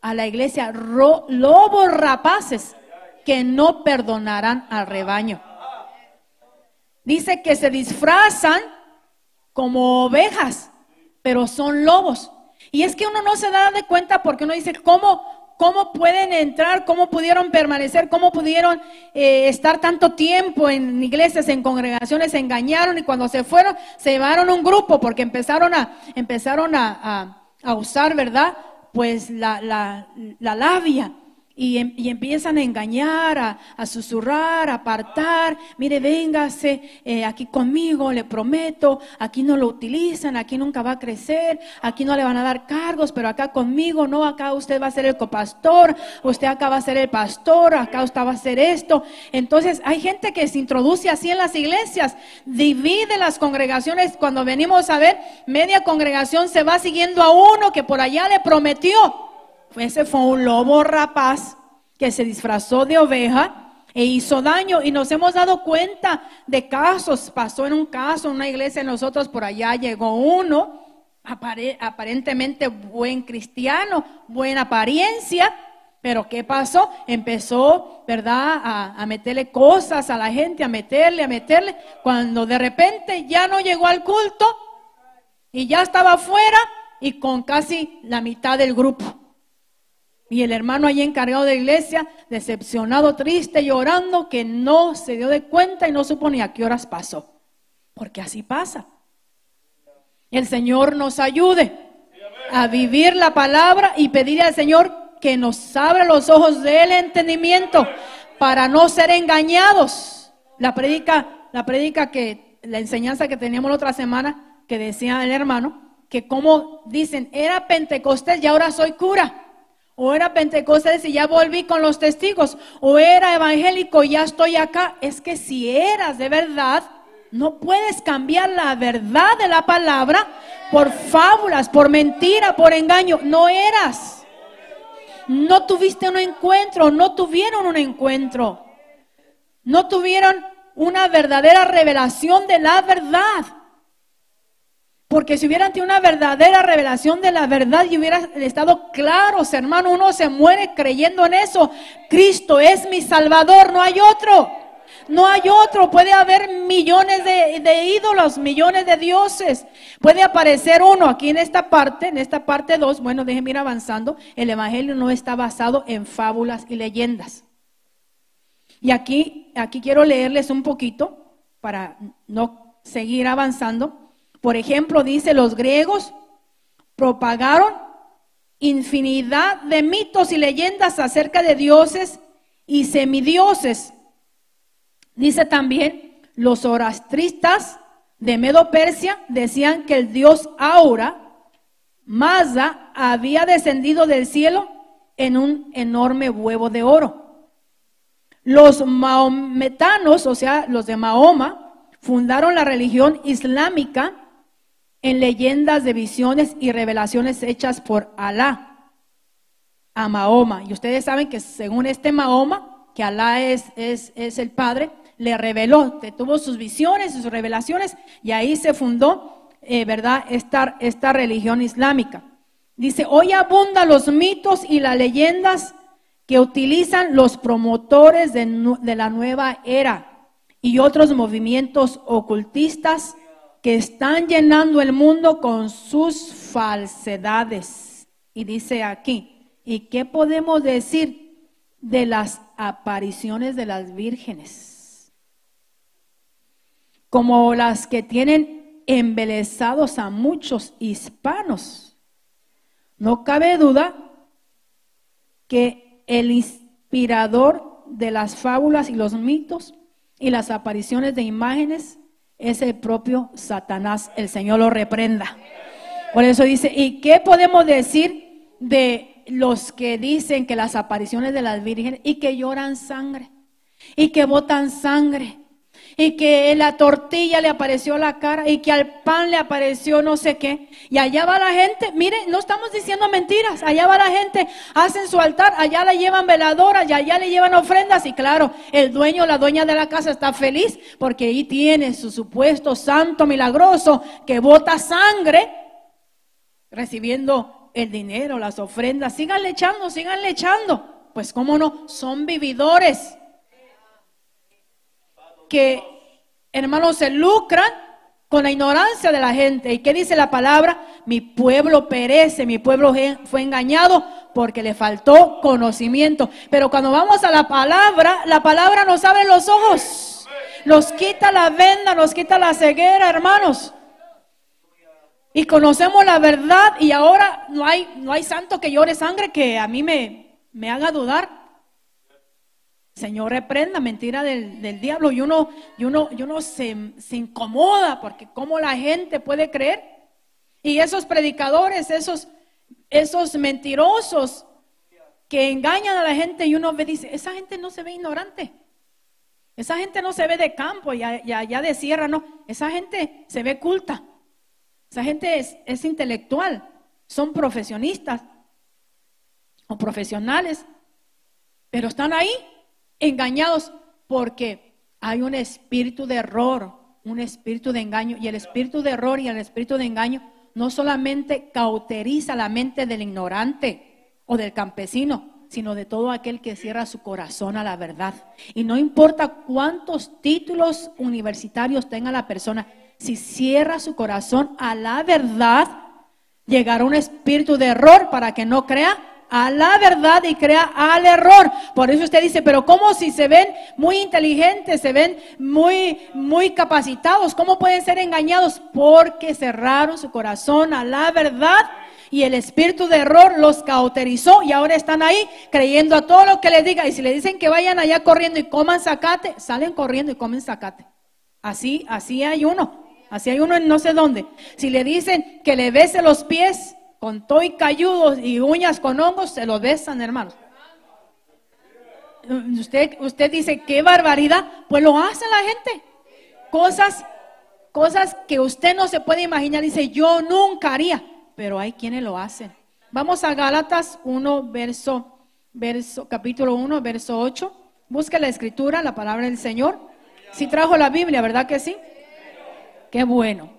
a la iglesia lobos rapaces que no perdonarán al rebaño. Dice que se disfrazan como ovejas, pero son lobos. Y es que uno no se da de cuenta porque uno dice, ¿cómo, cómo pueden entrar, cómo pudieron permanecer, cómo pudieron eh, estar tanto tiempo en iglesias, en congregaciones, se engañaron y cuando se fueron, se llevaron un grupo porque empezaron a, empezaron a, usar, ¿verdad? Pues la, la, la labia. Em, y, empiezan a engañar, a, susurrar, a apartar. Mire, véngase eh, aquí conmigo, le prometo. Aquí no lo utilizan, aquí nunca va a crecer, aquí no le van a dar cargos, pero acá conmigo, no, acá usted va a ser el copastor, usted acá va a ser el pastor, acá usted va a ser esto. Entonces, hay gente que se introduce así en las iglesias, divide las congregaciones. Cuando venimos a ver, media congregación se va siguiendo a uno que por allá le prometió. Ese fue un lobo rapaz que se disfrazó de oveja e hizo daño. Y nos hemos dado cuenta de casos. Pasó en un caso, en una iglesia nosotros, por allá llegó uno, aparentemente buen cristiano, buena apariencia. Pero ¿qué pasó? Empezó, ¿verdad?, a, a, meterle cosas a la gente, a meterle, a meterle, cuando de repente ya no llegó al culto y ya estaba afuera y con casi la mitad del grupo. Y el hermano allí encargado de iglesia, decepcionado, triste, llorando, que no se dio de cuenta y no supo ni a qué horas pasó. Porque así pasa. El Señor nos ayude a vivir la palabra y pedirle al Señor que nos abra los ojos del entendimiento para no ser engañados. La predica, la predica que, la enseñanza que teníamos la otra semana, que decía el hermano, que como dicen, era Pentecostés y ahora soy cura o era Pentecostés y ya volví con los testigos, o era evangélico y ya estoy acá. Es que si eras de verdad, no puedes cambiar la verdad de la palabra por fábulas, por mentira, por engaño. No eras. No tuviste un encuentro, no tuvieron un encuentro. No tuvieron una verdadera revelación de la verdad. Porque si hubieran tenido una verdadera revelación de la verdad y hubieran estado claros, hermano, uno se muere creyendo en eso. Cristo es mi Salvador, no hay otro. No hay otro. Puede haber millones de, ídolos, millones de dioses. Puede aparecer uno aquí en esta parte, en esta parte 2. Bueno, déjenme ir avanzando. El Evangelio no está basado en fábulas y leyendas. Y aquí, aquí quiero leerles un poquito para no seguir avanzando. Por ejemplo, dice, los griegos propagaron infinidad de mitos y leyendas acerca de dioses y semidioses. Dice también, los orastristas de Medo Persia decían que el dios Aura, Mazda, había descendido del cielo en un enorme huevo de oro. Los maometanos, o sea, los de Mahoma, fundaron la religión islámica en leyendas de visiones y revelaciones hechas por Alá a Mahoma. Y ustedes saben que según este Mahoma, que Alá es, es, es el Padre, le reveló, tuvo sus visiones, sus revelaciones, y ahí se fundó, eh, ¿verdad?, esta, esta religión islámica. Dice, hoy abundan los mitos y las leyendas que utilizan los promotores de, de la nueva era y otros movimientos ocultistas que están llenando el mundo con sus falsedades. Y dice aquí, ¿y qué podemos decir de las apariciones de las vírgenes? Como las que tienen embelezados a muchos hispanos. No cabe duda que el inspirador de las fábulas y los mitos y las apariciones de imágenes es el propio Satanás. El Señor lo reprenda. Por eso dice, ¿y qué podemos decir de los que dicen que las apariciones de las vírgenes y que lloran sangre y que botan sangre y que la tortilla le apareció la cara y que al pan le apareció no sé qué. Y allá va la gente, mire, no estamos diciendo mentiras, allá va la gente, hacen su altar, allá le llevan veladoras y allá le llevan ofrendas y claro, el dueño, la dueña de la casa está feliz porque ahí tiene su supuesto santo milagroso que bota sangre recibiendo el dinero, las ofrendas. Síganle echando, síganle echando. Pues cómo no, son vividores que, hermanos, se lucran con la ignorancia de la gente. ¿Y qué dice la palabra? Mi pueblo perece, mi pueblo fue engañado porque le faltó conocimiento. Pero cuando vamos a la palabra, la palabra nos abre los ojos, nos quita la venda, nos quita la ceguera, hermanos. Y conocemos la verdad y ahora no hay, no hay santo que llore sangre que a mí me, me haga dudar. Señor reprenda, mentira del, diablo. Y uno, y uno, y uno se, se, incomoda porque cómo la gente puede creer. Y esos predicadores, esos, esos mentirosos que engañan a la gente y uno ve, dice, esa gente no se ve ignorante. Esa gente no se ve de campo y allá de sierra, no. Esa gente se ve culta. Esa gente es, es intelectual. Son profesionistas o profesionales. Pero están ahí engañados porque hay un espíritu de error, un espíritu de engaño. Y el espíritu de error y el espíritu de engaño no solamente cauteriza la mente del ignorante o del campesino, sino de todo aquel que cierra su corazón a la verdad. Y no importa cuántos títulos universitarios tenga la persona, si cierra su corazón a la verdad, llegará un espíritu de error para que no crea a la verdad y crea al error. Por eso usted dice, pero ¿cómo si se ven muy inteligentes, se ven muy, muy capacitados? ¿Cómo pueden ser engañados? Porque cerraron su corazón a la verdad y el espíritu de error los cauterizó y ahora están ahí creyendo a todo lo que les diga. Y si le dicen que vayan allá corriendo y coman zacate, salen corriendo y comen zacate. Así, así hay uno. Así hay uno en no sé dónde. Si le dicen que le bese los pies, con toy cayudos y uñas con hongos, se lo besan, hermanos. Usted, usted dice, qué barbaridad, pues lo hace la gente. Cosas, cosas que usted no se puede imaginar. Dice, yo nunca haría, pero hay quienes lo hacen. Vamos a Gálatas 1, verso, verso, capítulo 1, verso 8. Busca la escritura, la palabra del Señor. Si trajo la Biblia, ¿verdad que sí? Qué bueno.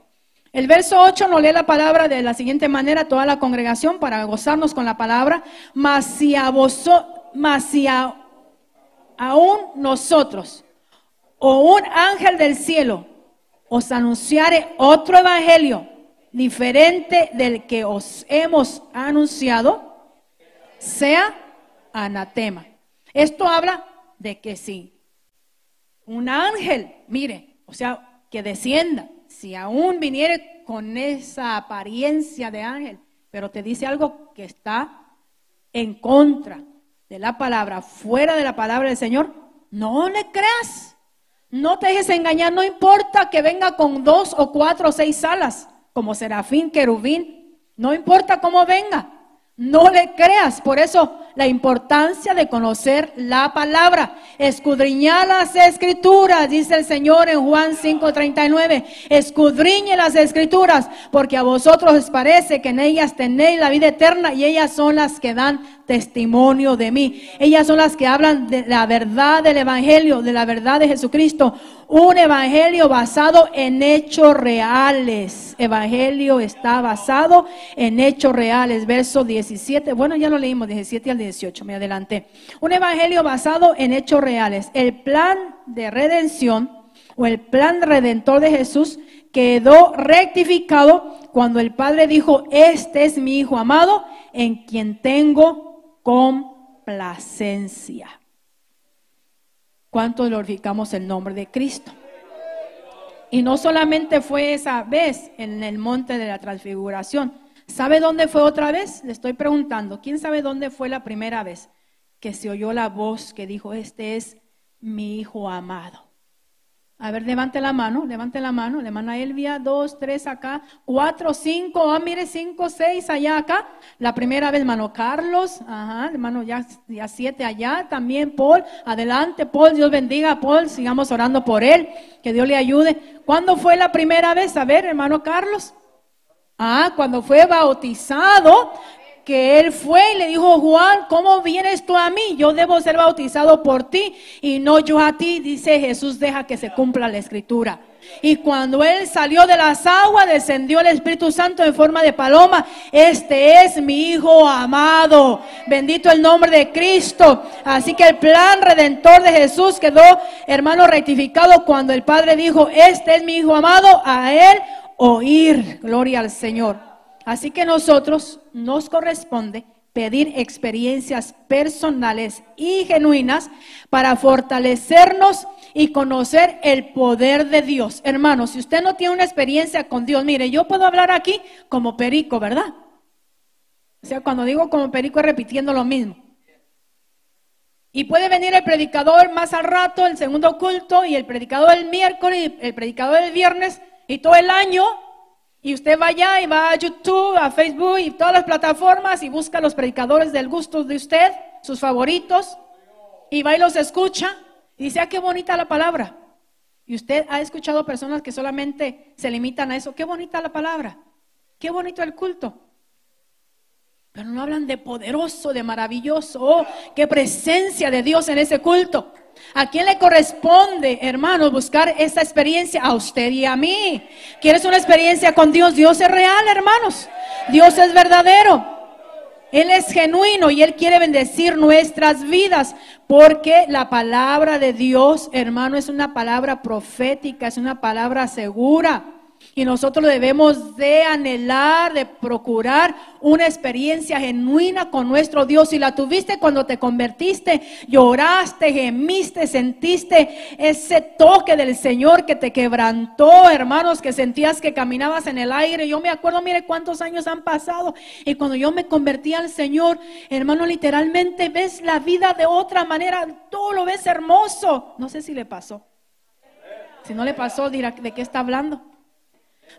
El verso 8 nos lee la palabra de la siguiente manera, toda la congregación, para gozarnos con la palabra. Mas si a vosotros, mas si aún nosotros, o un ángel del cielo, os anunciare otro evangelio diferente del que os hemos anunciado, sea anatema. Esto habla de que si un ángel, mire, o sea, que descienda si aún viniere con esa apariencia de ángel, pero te dice algo que está en contra de la palabra, fuera de la palabra del Señor, no le creas. No te dejes engañar, no importa que venga con dos o cuatro o seis alas, como serafín, querubín, no importa cómo venga, no le creas. Por eso la importancia de conocer la palabra. Escudriñar las escrituras, dice el Señor en Juan 5:39. Escudriñe las escrituras, porque a vosotros os parece que en ellas tenéis la vida eterna y ellas son las que dan testimonio de mí. Ellas son las que hablan de la verdad del Evangelio, de la verdad de Jesucristo. Un Evangelio basado en hechos reales. Evangelio está basado en hechos reales. Verso 17. Bueno, ya lo leímos, 17 al 18. Me adelanté. Un Evangelio basado en hechos reales. El plan de redención o el plan redentor de Jesús quedó rectificado cuando el Padre dijo, este es mi Hijo amado en quien tengo complacencia. ¿Cuánto glorificamos el nombre de Cristo? Y no solamente fue esa vez en el monte de la transfiguración. ¿Sabe dónde fue otra vez? Le estoy preguntando. ¿Quién sabe dónde fue la primera vez que se oyó la voz que dijo, este es mi hijo amado? A ver, levante la mano, levante la mano, le manda Elvia, dos, tres acá, cuatro, cinco, ah, mire, cinco, seis allá acá. La primera vez, hermano Carlos, ajá, hermano, ya, ya siete allá, también Paul, adelante, Paul, Dios bendiga a Paul, sigamos orando por él, que Dios le ayude. ¿Cuándo fue la primera vez? A ver, hermano Carlos. Ah, cuando fue bautizado, que él fue y le dijo, Juan, ¿cómo vienes tú a mí? Yo debo ser bautizado por ti y no yo a ti. Dice Jesús, deja que se cumpla la escritura. Y cuando él salió de las aguas, descendió el Espíritu Santo en forma de paloma. Este es mi Hijo amado. Bendito el nombre de Cristo. Así que el plan redentor de Jesús quedó, hermano, rectificado cuando el Padre dijo, este es mi Hijo amado, a él oír. Gloria al Señor. Así que nosotros nos corresponde pedir experiencias personales y genuinas para fortalecernos y conocer el poder de Dios. Hermano, si usted no tiene una experiencia con Dios, mire, yo puedo hablar aquí como perico, ¿verdad? O sea, cuando digo como perico es repitiendo lo mismo. Y puede venir el predicador más al rato, el segundo culto, y el predicador el miércoles, el predicador el viernes, y todo el año, y usted va allá y va a YouTube, a Facebook y todas las plataformas y busca los predicadores del gusto de usted, sus favoritos, y va y los escucha, y dice, ah, qué bonita la palabra. Y usted ha escuchado personas que solamente se limitan a eso, qué bonita la palabra, qué bonito el culto. Pero no hablan de poderoso, de maravilloso, oh, qué presencia de Dios en ese culto. ¿A quién le corresponde, hermanos, buscar esa experiencia? A usted y a mí. ¿Quieres una experiencia con Dios? Dios es real, hermanos. Dios es verdadero. Él es genuino y Él quiere bendecir nuestras vidas porque la palabra de Dios, hermano, es una palabra profética, es una palabra segura. Y nosotros debemos de anhelar, de procurar una experiencia genuina con nuestro Dios. Y la tuviste cuando te convertiste, lloraste, gemiste, sentiste ese toque del Señor que te quebrantó, hermanos, que sentías que caminabas en el aire. Yo me acuerdo, mire cuántos años han pasado. Y cuando yo me convertí al Señor, hermano, literalmente ves la vida de otra manera. Todo lo ves hermoso. No sé si le pasó. Si no le pasó, dirá, ¿de qué está hablando?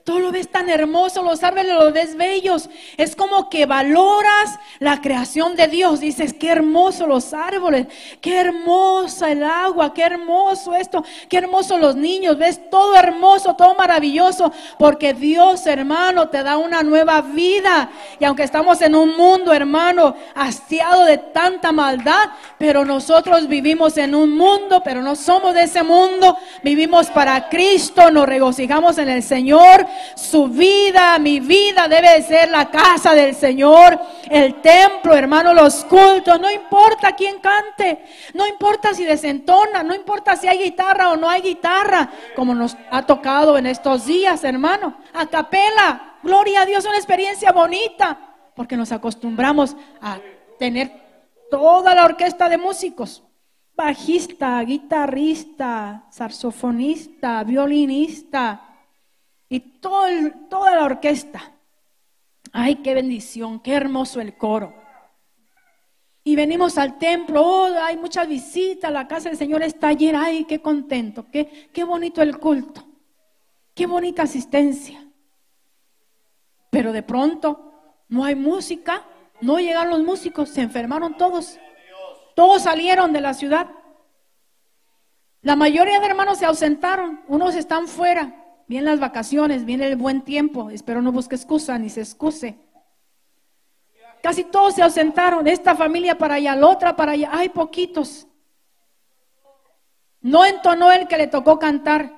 Todo lo ves tan hermoso, los árboles los ves bellos. Es como que valoras la creación de Dios. Dices, qué hermoso los árboles, qué hermosa el agua, qué hermoso esto, qué hermoso los niños. Ves todo hermoso, todo maravilloso, porque Dios, hermano, te da una nueva vida. Y aunque estamos en un mundo, hermano, hastiado de tanta maldad, pero nosotros vivimos en un mundo, pero no somos de ese mundo. Vivimos para Cristo, nos regocijamos en el Señor su vida, mi vida debe ser la casa del Señor, el templo, hermano, los cultos. No importa quién cante, no importa si desentona, no importa si hay guitarra o no hay guitarra, como nos ha tocado en estos días, hermano. A capela, gloria a Dios, una experiencia bonita, porque nos acostumbramos a tener toda la orquesta de músicos bajista, guitarrista, saxofonista, violinista, y todo toda la orquesta. Ay, qué bendición, qué hermoso el coro. Y venimos al templo, oh, hay muchas visitas, la casa del Señor está llena, ay, qué contento, qué, qué bonito el culto, qué bonita asistencia. Pero de pronto no hay música, no llegaron los músicos, se enfermaron todos, todos salieron de la ciudad. La mayoría de hermanos se ausentaron, unos están fuera, Vienen las vacaciones, viene el buen tiempo. Espero no busque excusa ni se excuse. Casi todos se ausentaron. Esta familia para allá, la otra para allá. Hay poquitos. No entonó el que le tocó cantar.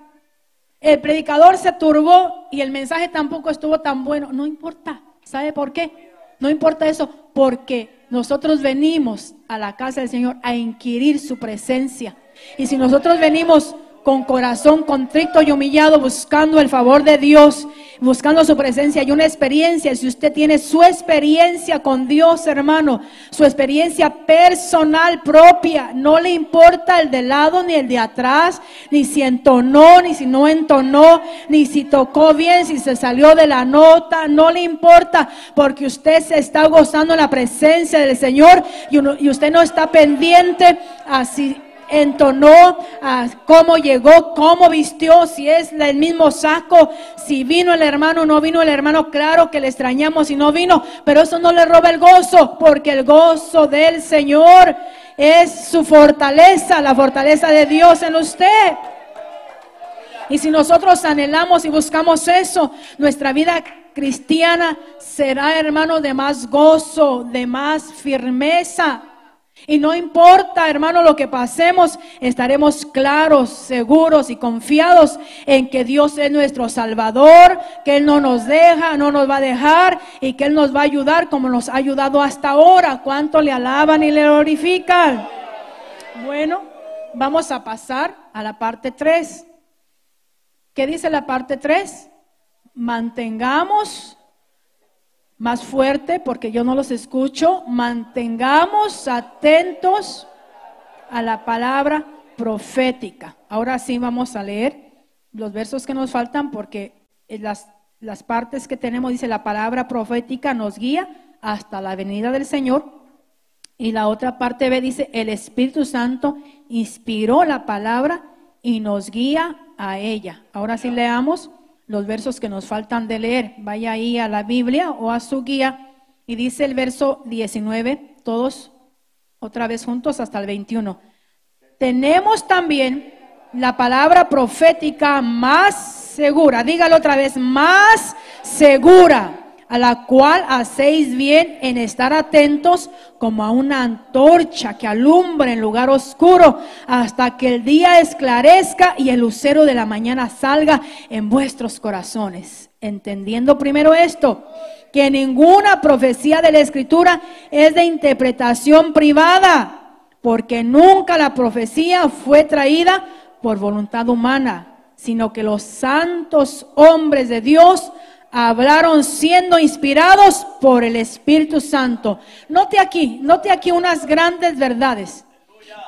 El predicador se turbó y el mensaje tampoco estuvo tan bueno. No importa. ¿Sabe por qué? No importa eso. Porque nosotros venimos a la casa del Señor a inquirir su presencia. Y si nosotros venimos con corazón contrito y humillado, buscando el favor de Dios, buscando su presencia y una experiencia. Si usted tiene su experiencia con Dios, hermano, su experiencia personal propia, no le importa el de lado ni el de atrás, ni si entonó, ni si no entonó, ni si tocó bien, si se salió de la nota, no le importa, porque usted se está gozando en la presencia del Señor y, y usted no está pendiente así entonó, a cómo llegó, cómo vistió, si es el mismo saco, si vino el hermano o no vino el hermano, claro que le extrañamos si no vino, pero eso no le roba el gozo, porque el gozo del Señor es su fortaleza, la fortaleza de Dios en usted. Y si nosotros anhelamos y buscamos eso, nuestra vida cristiana será, hermano, de más gozo, de más firmeza. Y no importa, hermano, lo que pasemos, estaremos claros, seguros y confiados en que Dios es nuestro Salvador, que Él no nos deja, no nos va a dejar y que Él nos va a ayudar como nos ha ayudado hasta ahora. ¿Cuánto le alaban y le glorifican? Bueno, vamos a pasar a la parte 3. ¿Qué dice la parte 3? Mantengamos más fuerte porque yo no los escucho. Mantengamos atentos a la palabra profética. Ahora sí vamos a leer los versos que nos faltan porque las, las partes que tenemos dice la palabra profética nos guía hasta la venida del Señor. Y la otra parte B dice, el Espíritu Santo inspiró la palabra y nos guía a ella. Ahora sí leamos los versos que nos faltan de leer. Vaya ahí a la Biblia o a su guía y dice el verso 19, todos otra vez juntos hasta el 21. Tenemos también la palabra profética más segura, dígalo otra vez, más segura a la cual hacéis bien en estar atentos como a una antorcha que alumbra en lugar oscuro hasta que el día esclarezca y el lucero de la mañana salga en vuestros corazones. Entendiendo primero esto, que ninguna profecía de la escritura es de interpretación privada, porque nunca la profecía fue traída por voluntad humana, sino que los santos hombres de Dios hablaron siendo inspirados por el Espíritu Santo. Note aquí, note aquí unas grandes verdades.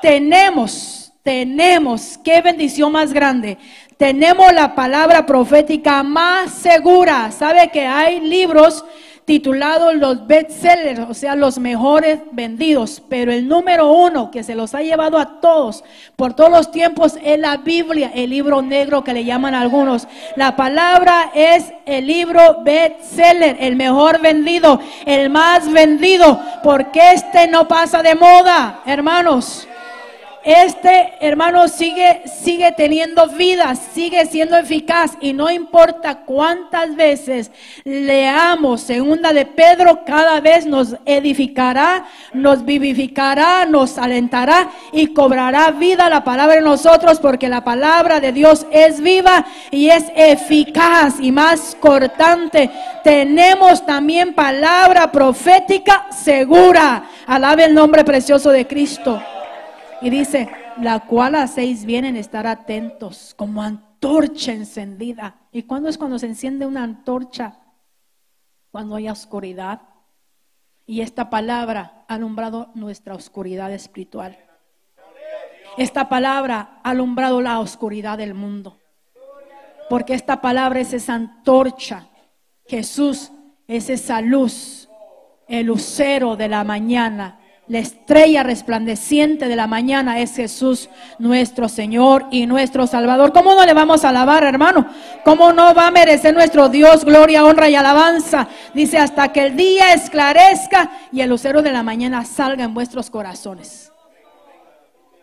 Tenemos, tenemos, qué bendición más grande. Tenemos la palabra profética más segura. ¿Sabe que hay libros titulados los bestsellers, o sea, los mejores vendidos. Pero el número uno que se los ha llevado a todos por todos los tiempos es la Biblia, el libro negro que le llaman algunos. La palabra es el libro bestseller, el mejor vendido, el más vendido, porque este no pasa de moda, hermanos este hermano sigue, sigue teniendo vida, sigue siendo eficaz y no importa cuántas veces leamos segunda de Pedro, cada vez nos edificará, nos vivificará, nos alentará y cobrará vida la palabra en nosotros porque la palabra de Dios es viva y es eficaz y más cortante. Tenemos también palabra profética segura. Alabe el nombre precioso de Cristo. Y dice, la cual hacéis bien en estar atentos, como antorcha encendida. ¿Y cuándo es cuando se enciende una antorcha? Cuando hay oscuridad. Y esta palabra ha alumbrado nuestra oscuridad espiritual. Esta palabra ha alumbrado la oscuridad del mundo. Porque esta palabra es esa antorcha. Jesús es esa luz, el lucero de la mañana la estrella resplandeciente de la mañana es Jesús, nuestro Señor y nuestro Salvador. ¿Cómo no le vamos a alabar, hermano? ¿Cómo no va a merecer nuestro Dios gloria, honra y alabanza? Dice, hasta que el día esclarezca y el lucero de la mañana salga en vuestros corazones.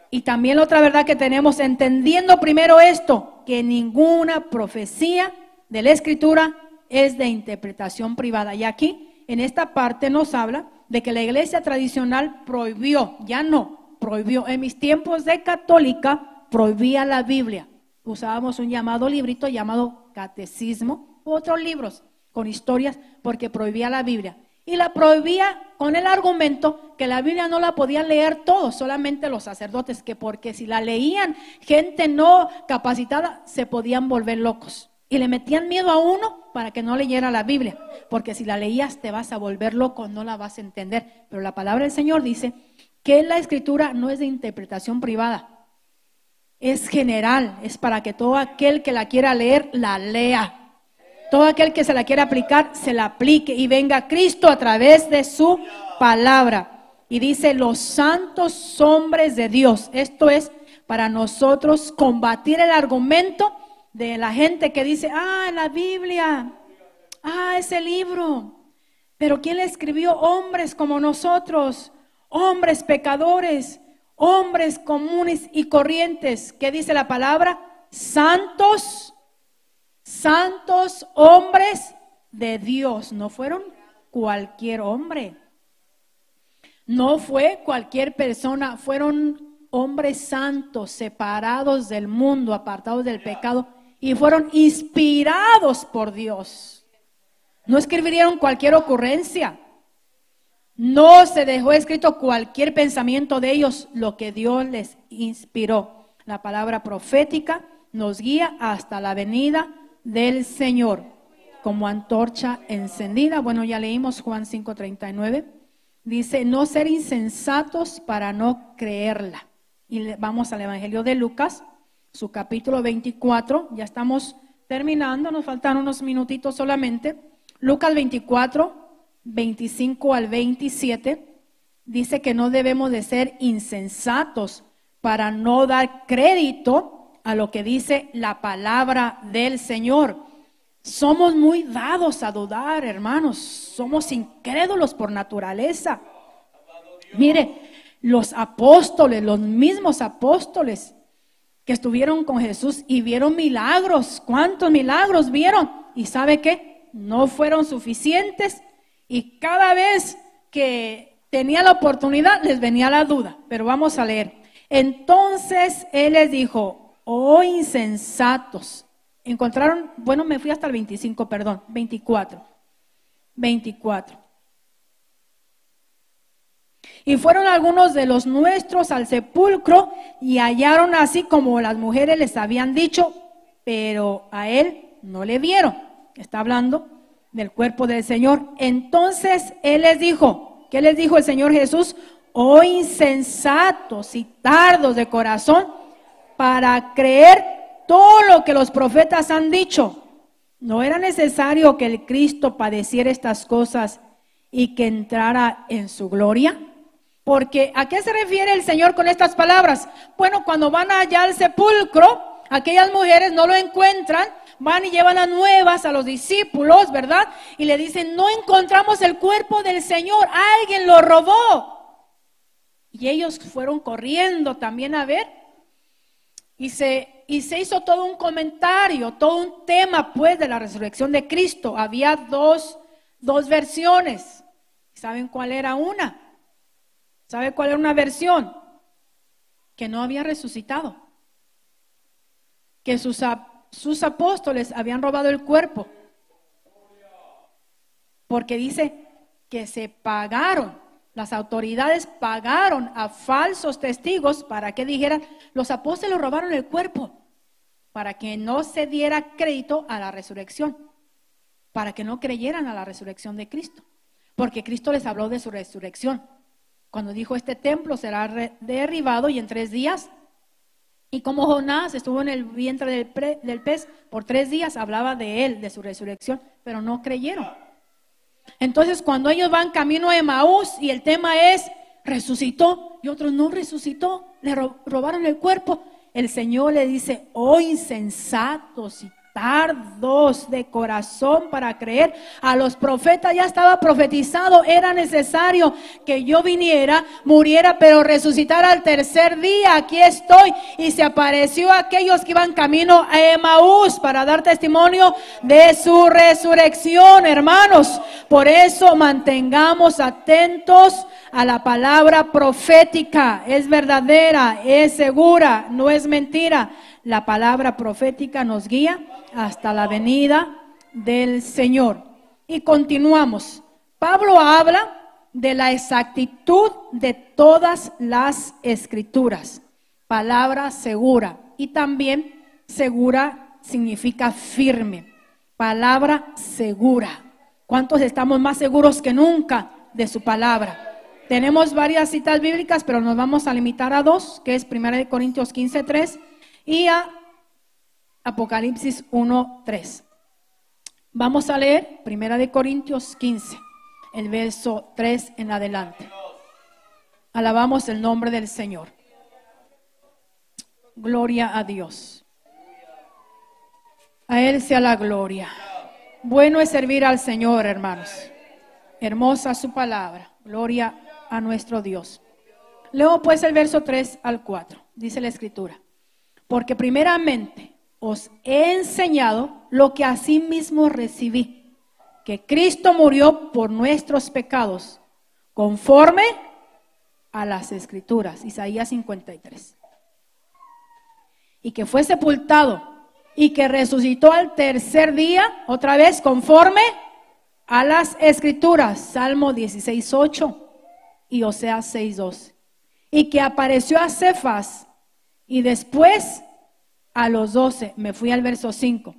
Y también otra verdad que tenemos, entendiendo primero esto, que ninguna profecía de la Escritura es de interpretación privada. Y aquí, en esta parte nos habla de que la iglesia tradicional prohibió, ya no, prohibió. En mis tiempos de católica prohibía la Biblia. Usábamos un llamado librito llamado catecismo, u otros libros con historias, porque prohibía la Biblia. Y la prohibía con el argumento que la Biblia no la podían leer todos, solamente los sacerdotes, que porque si la leían gente no capacitada se podían volver locos. Y le metían miedo a uno para que no leyera la Biblia, porque si la leías te vas a volver loco, no la vas a entender. Pero la palabra del Señor dice que la escritura no es de interpretación privada, es general, es para que todo aquel que la quiera leer, la lea. Todo aquel que se la quiera aplicar, se la aplique y venga Cristo a través de su palabra. Y dice, los santos hombres de Dios. Esto es para nosotros combatir el argumento de la gente que dice, ah, la Biblia, ah, ese libro. Pero ¿quién le escribió? Hombres como nosotros, hombres pecadores, hombres comunes y corrientes. ¿Qué dice la palabra? Santos, santos hombres de Dios. No fueron cualquier hombre. No fue cualquier persona, fueron hombres santos, separados del mundo, apartados del pecado, y fueron inspirados por Dios. No escribieron cualquier ocurrencia. No se dejó escrito cualquier pensamiento de ellos, lo que Dios les inspiró. La palabra profética nos guía hasta la venida del Señor como antorcha encendida. Bueno, ya leímos Juan 5:39. Dice, no ser insensatos para no creerla. Y vamos al Evangelio de Lucas, su capítulo 24. Ya estamos terminando, nos faltan unos minutitos solamente. Lucas 24, 25 al 27. Dice que no debemos de ser insensatos para no dar crédito a lo que dice la palabra del Señor. Somos muy dados a dudar, hermanos. Somos incrédulos por naturaleza. Mire, los apóstoles, los mismos apóstoles que estuvieron con Jesús y vieron milagros. ¿Cuántos milagros vieron? ¿Y sabe qué? No fueron suficientes y cada vez que tenía la oportunidad les venía la duda. Pero vamos a leer. Entonces Él les dijo, oh insensatos Encontraron, bueno, me fui hasta el 25, perdón, 24. 24. Y fueron algunos de los nuestros al sepulcro y hallaron así como las mujeres les habían dicho, pero a él no le vieron. Está hablando del cuerpo del Señor. Entonces él les dijo, ¿qué les dijo el Señor Jesús? Oh insensatos y tardos de corazón para creer todo lo que los profetas han dicho. ¿No era necesario que el Cristo padeciera estas cosas y que entrara en su gloria? Porque ¿a qué se refiere el Señor con estas palabras? Bueno, cuando van allá al sepulcro, aquellas mujeres no lo encuentran, van y llevan las nuevas a los discípulos, ¿verdad? Y le dicen, no encontramos el cuerpo del Señor, alguien lo robó. Y ellos fueron corriendo también a ver y se y se hizo todo un comentario, todo un tema pues de la resurrección de Cristo. Había dos, dos versiones. ¿Saben cuál era una? ¿Sabe cuál era una versión? Que no había resucitado. Que sus, sus apóstoles habían robado el cuerpo. Porque dice que se pagaron las autoridades pagaron a falsos testigos para que dijeran, los apóstoles robaron el cuerpo para que no se diera crédito a la resurrección, para que no creyeran a la resurrección de Cristo, porque Cristo les habló de su resurrección. Cuando dijo, este templo será derribado y en tres días, y como Jonás estuvo en el vientre del, del pez por tres días, hablaba de él, de su resurrección, pero no creyeron. Entonces, cuando ellos van camino a Emaús y el tema es, resucitó, y otros no resucitó, le robaron el cuerpo, el Señor le dice, oh insensatos y tardos de corazón para creer. A los profetas ya estaba profetizado, era necesario que yo viniera, muriera, pero resucitara al tercer día. Aquí estoy. Y se apareció aquellos que iban camino a Emaús para dar testimonio de su resurrección, hermanos. Por eso mantengamos atentos a la palabra profética. Es verdadera, es segura, no es mentira. La palabra profética nos guía hasta la venida del Señor. Y continuamos. Pablo habla de la exactitud de todas las escrituras. Palabra segura. Y también segura significa firme. Palabra segura. ¿Cuántos estamos más seguros que nunca de su palabra? Tenemos varias citas bíblicas, pero nos vamos a limitar a dos, que es 1 Corintios 15, 3 y a Apocalipsis 1, 3. Vamos a leer 1 Corintios 15, el verso 3 en adelante. Alabamos el nombre del Señor. Gloria a Dios. A Él sea la gloria. Bueno es servir al Señor, hermanos. Hermosa su palabra. Gloria a nuestro Dios. Leo pues el verso 3 al 4. Dice la escritura. Porque primeramente os he enseñado lo que mismo recibí, que Cristo murió por nuestros pecados, conforme a las escrituras, Isaías 53. Y que fue sepultado y que resucitó al tercer día, otra vez conforme a las escrituras, Salmo 16, 8 y Oseas 6, 12. Y que apareció a Cefas y después a los 12, me fui al verso 5,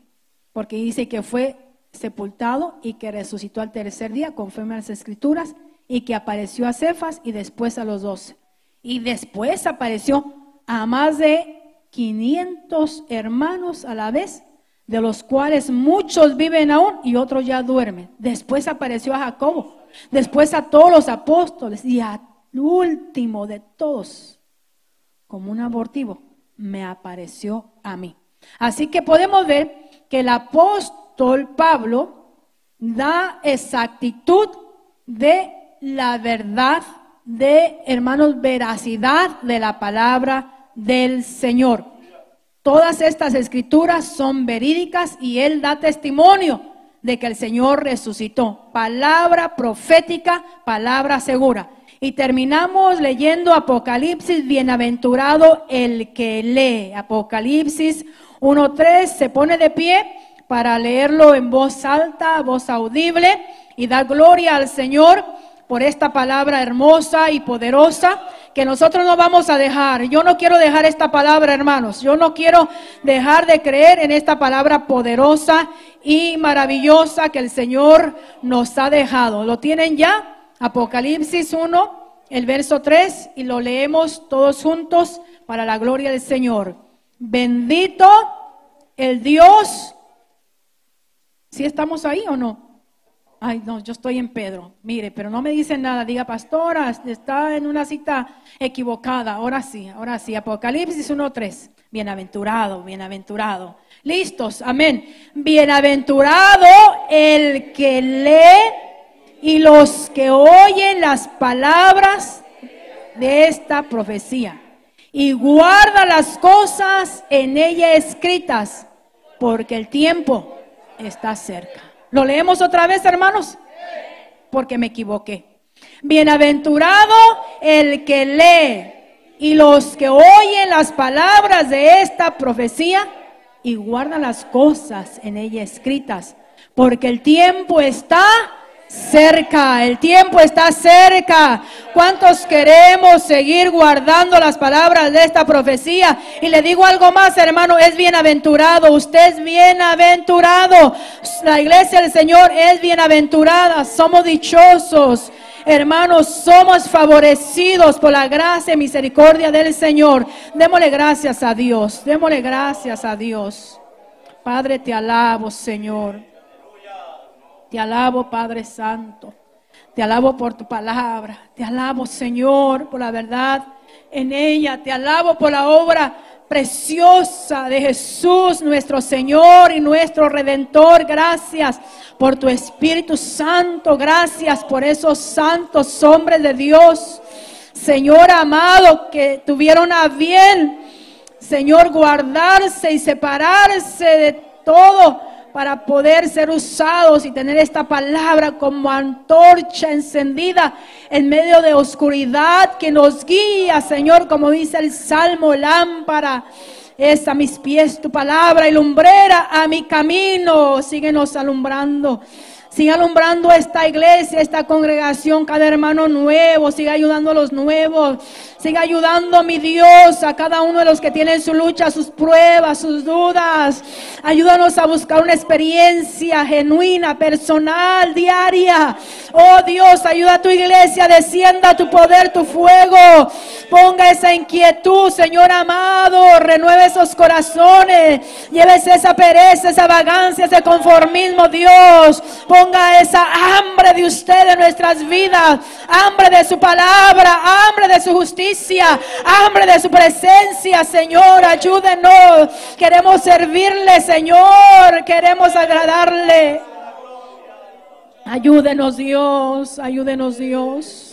porque dice que fue sepultado y que resucitó al tercer día, conforme a las escrituras, y que apareció a Cefas y después a los 12. Y después apareció a más de 500 hermanos a la vez, de los cuales muchos viven aún y otros ya duermen. Después apareció a Jacobo, después a todos los apóstoles y al último de todos, como un abortivo, me apareció a mí. Así que podemos ver que el apóstol Pablo da exactitud de la verdad, de, hermanos, veracidad de la palabra del Señor. Todas estas escrituras son verídicas y Él da testimonio de que el Señor resucitó. Palabra profética, palabra segura. Y terminamos leyendo Apocalipsis, bienaventurado el que lee. Apocalipsis 1.3 se pone de pie para leerlo en voz alta, voz audible y da gloria al Señor por esta palabra hermosa y poderosa que nosotros no vamos a dejar. Yo no quiero dejar esta palabra, hermanos. Yo no quiero dejar de creer en esta palabra poderosa y maravillosa que el Señor nos ha dejado. ¿Lo tienen ya? Apocalipsis 1, el verso 3, y lo leemos todos juntos para la gloria del Señor. Bendito el Dios. ¿Si estamos ahí o no? Ay, no, yo estoy en Pedro. Mire, pero no me dicen nada. Diga, pastora, está en una cita equivocada. Ahora sí, ahora sí. Apocalipsis 1.3. Bienaventurado, bienaventurado. Listos, amén. Bienaventurado el que lee y los que oyen las palabras de esta profecía y guarda las cosas en ella escritas, porque el tiempo está cerca. ¿Lo leemos otra vez, hermanos? Porque me equivoqué. Bienaventurado el que lee y los que oyen las palabras de esta profecía y guardan las cosas en ella escritas, porque el tiempo está cerca, el tiempo está cerca. ¿Cuántos queremos seguir guardando las palabras de esta profecía? Y le digo algo más, hermano, es bienaventurado, usted es bienaventurado. La iglesia del Señor es bienaventurada, somos dichosos. Hermanos, somos favorecidos por la gracia y misericordia del Señor. Démosle gracias a Dios, démosle gracias a Dios. Padre, te alabo, Señor. Te alabo, Padre Santo. Te alabo por tu palabra. Te alabo, Señor, por la verdad en ella. Te alabo por la obra preciosa de Jesús, nuestro Señor y nuestro Redentor. Gracias por tu Espíritu Santo. Gracias por esos santos hombres de Dios. Señor amado, que tuvieron a bien, Señor, guardarse y separarse de todo para poder ser usados y tener esta palabra como antorcha encendida en medio de oscuridad que nos guía, Señor, como dice el Salmo, lámpara es a mis pies tu palabra y lumbrera a mi camino. Síguenos alumbrando. Sigue alumbrando esta iglesia, esta congregación, cada hermano nuevo, sigue ayudando a los nuevos, sigue ayudando, mi Dios, a cada uno de los que tienen su lucha, sus pruebas, sus dudas. Ayúdanos a buscar una experiencia genuina, personal, diaria. Oh Dios, ayuda a tu iglesia, descienda tu poder, tu fuego. Ponga esa inquietud, Señor amado, renueve esos corazones, llévese esa pereza, esa vagancia, ese conformismo, Dios ponga esa hambre de usted en nuestras vidas, hambre de su palabra, hambre de su justicia, hambre de su presencia, Señor, ayúdenos. Queremos servirle, Señor, queremos agradarle. Ayúdenos Dios, ayúdenos Dios.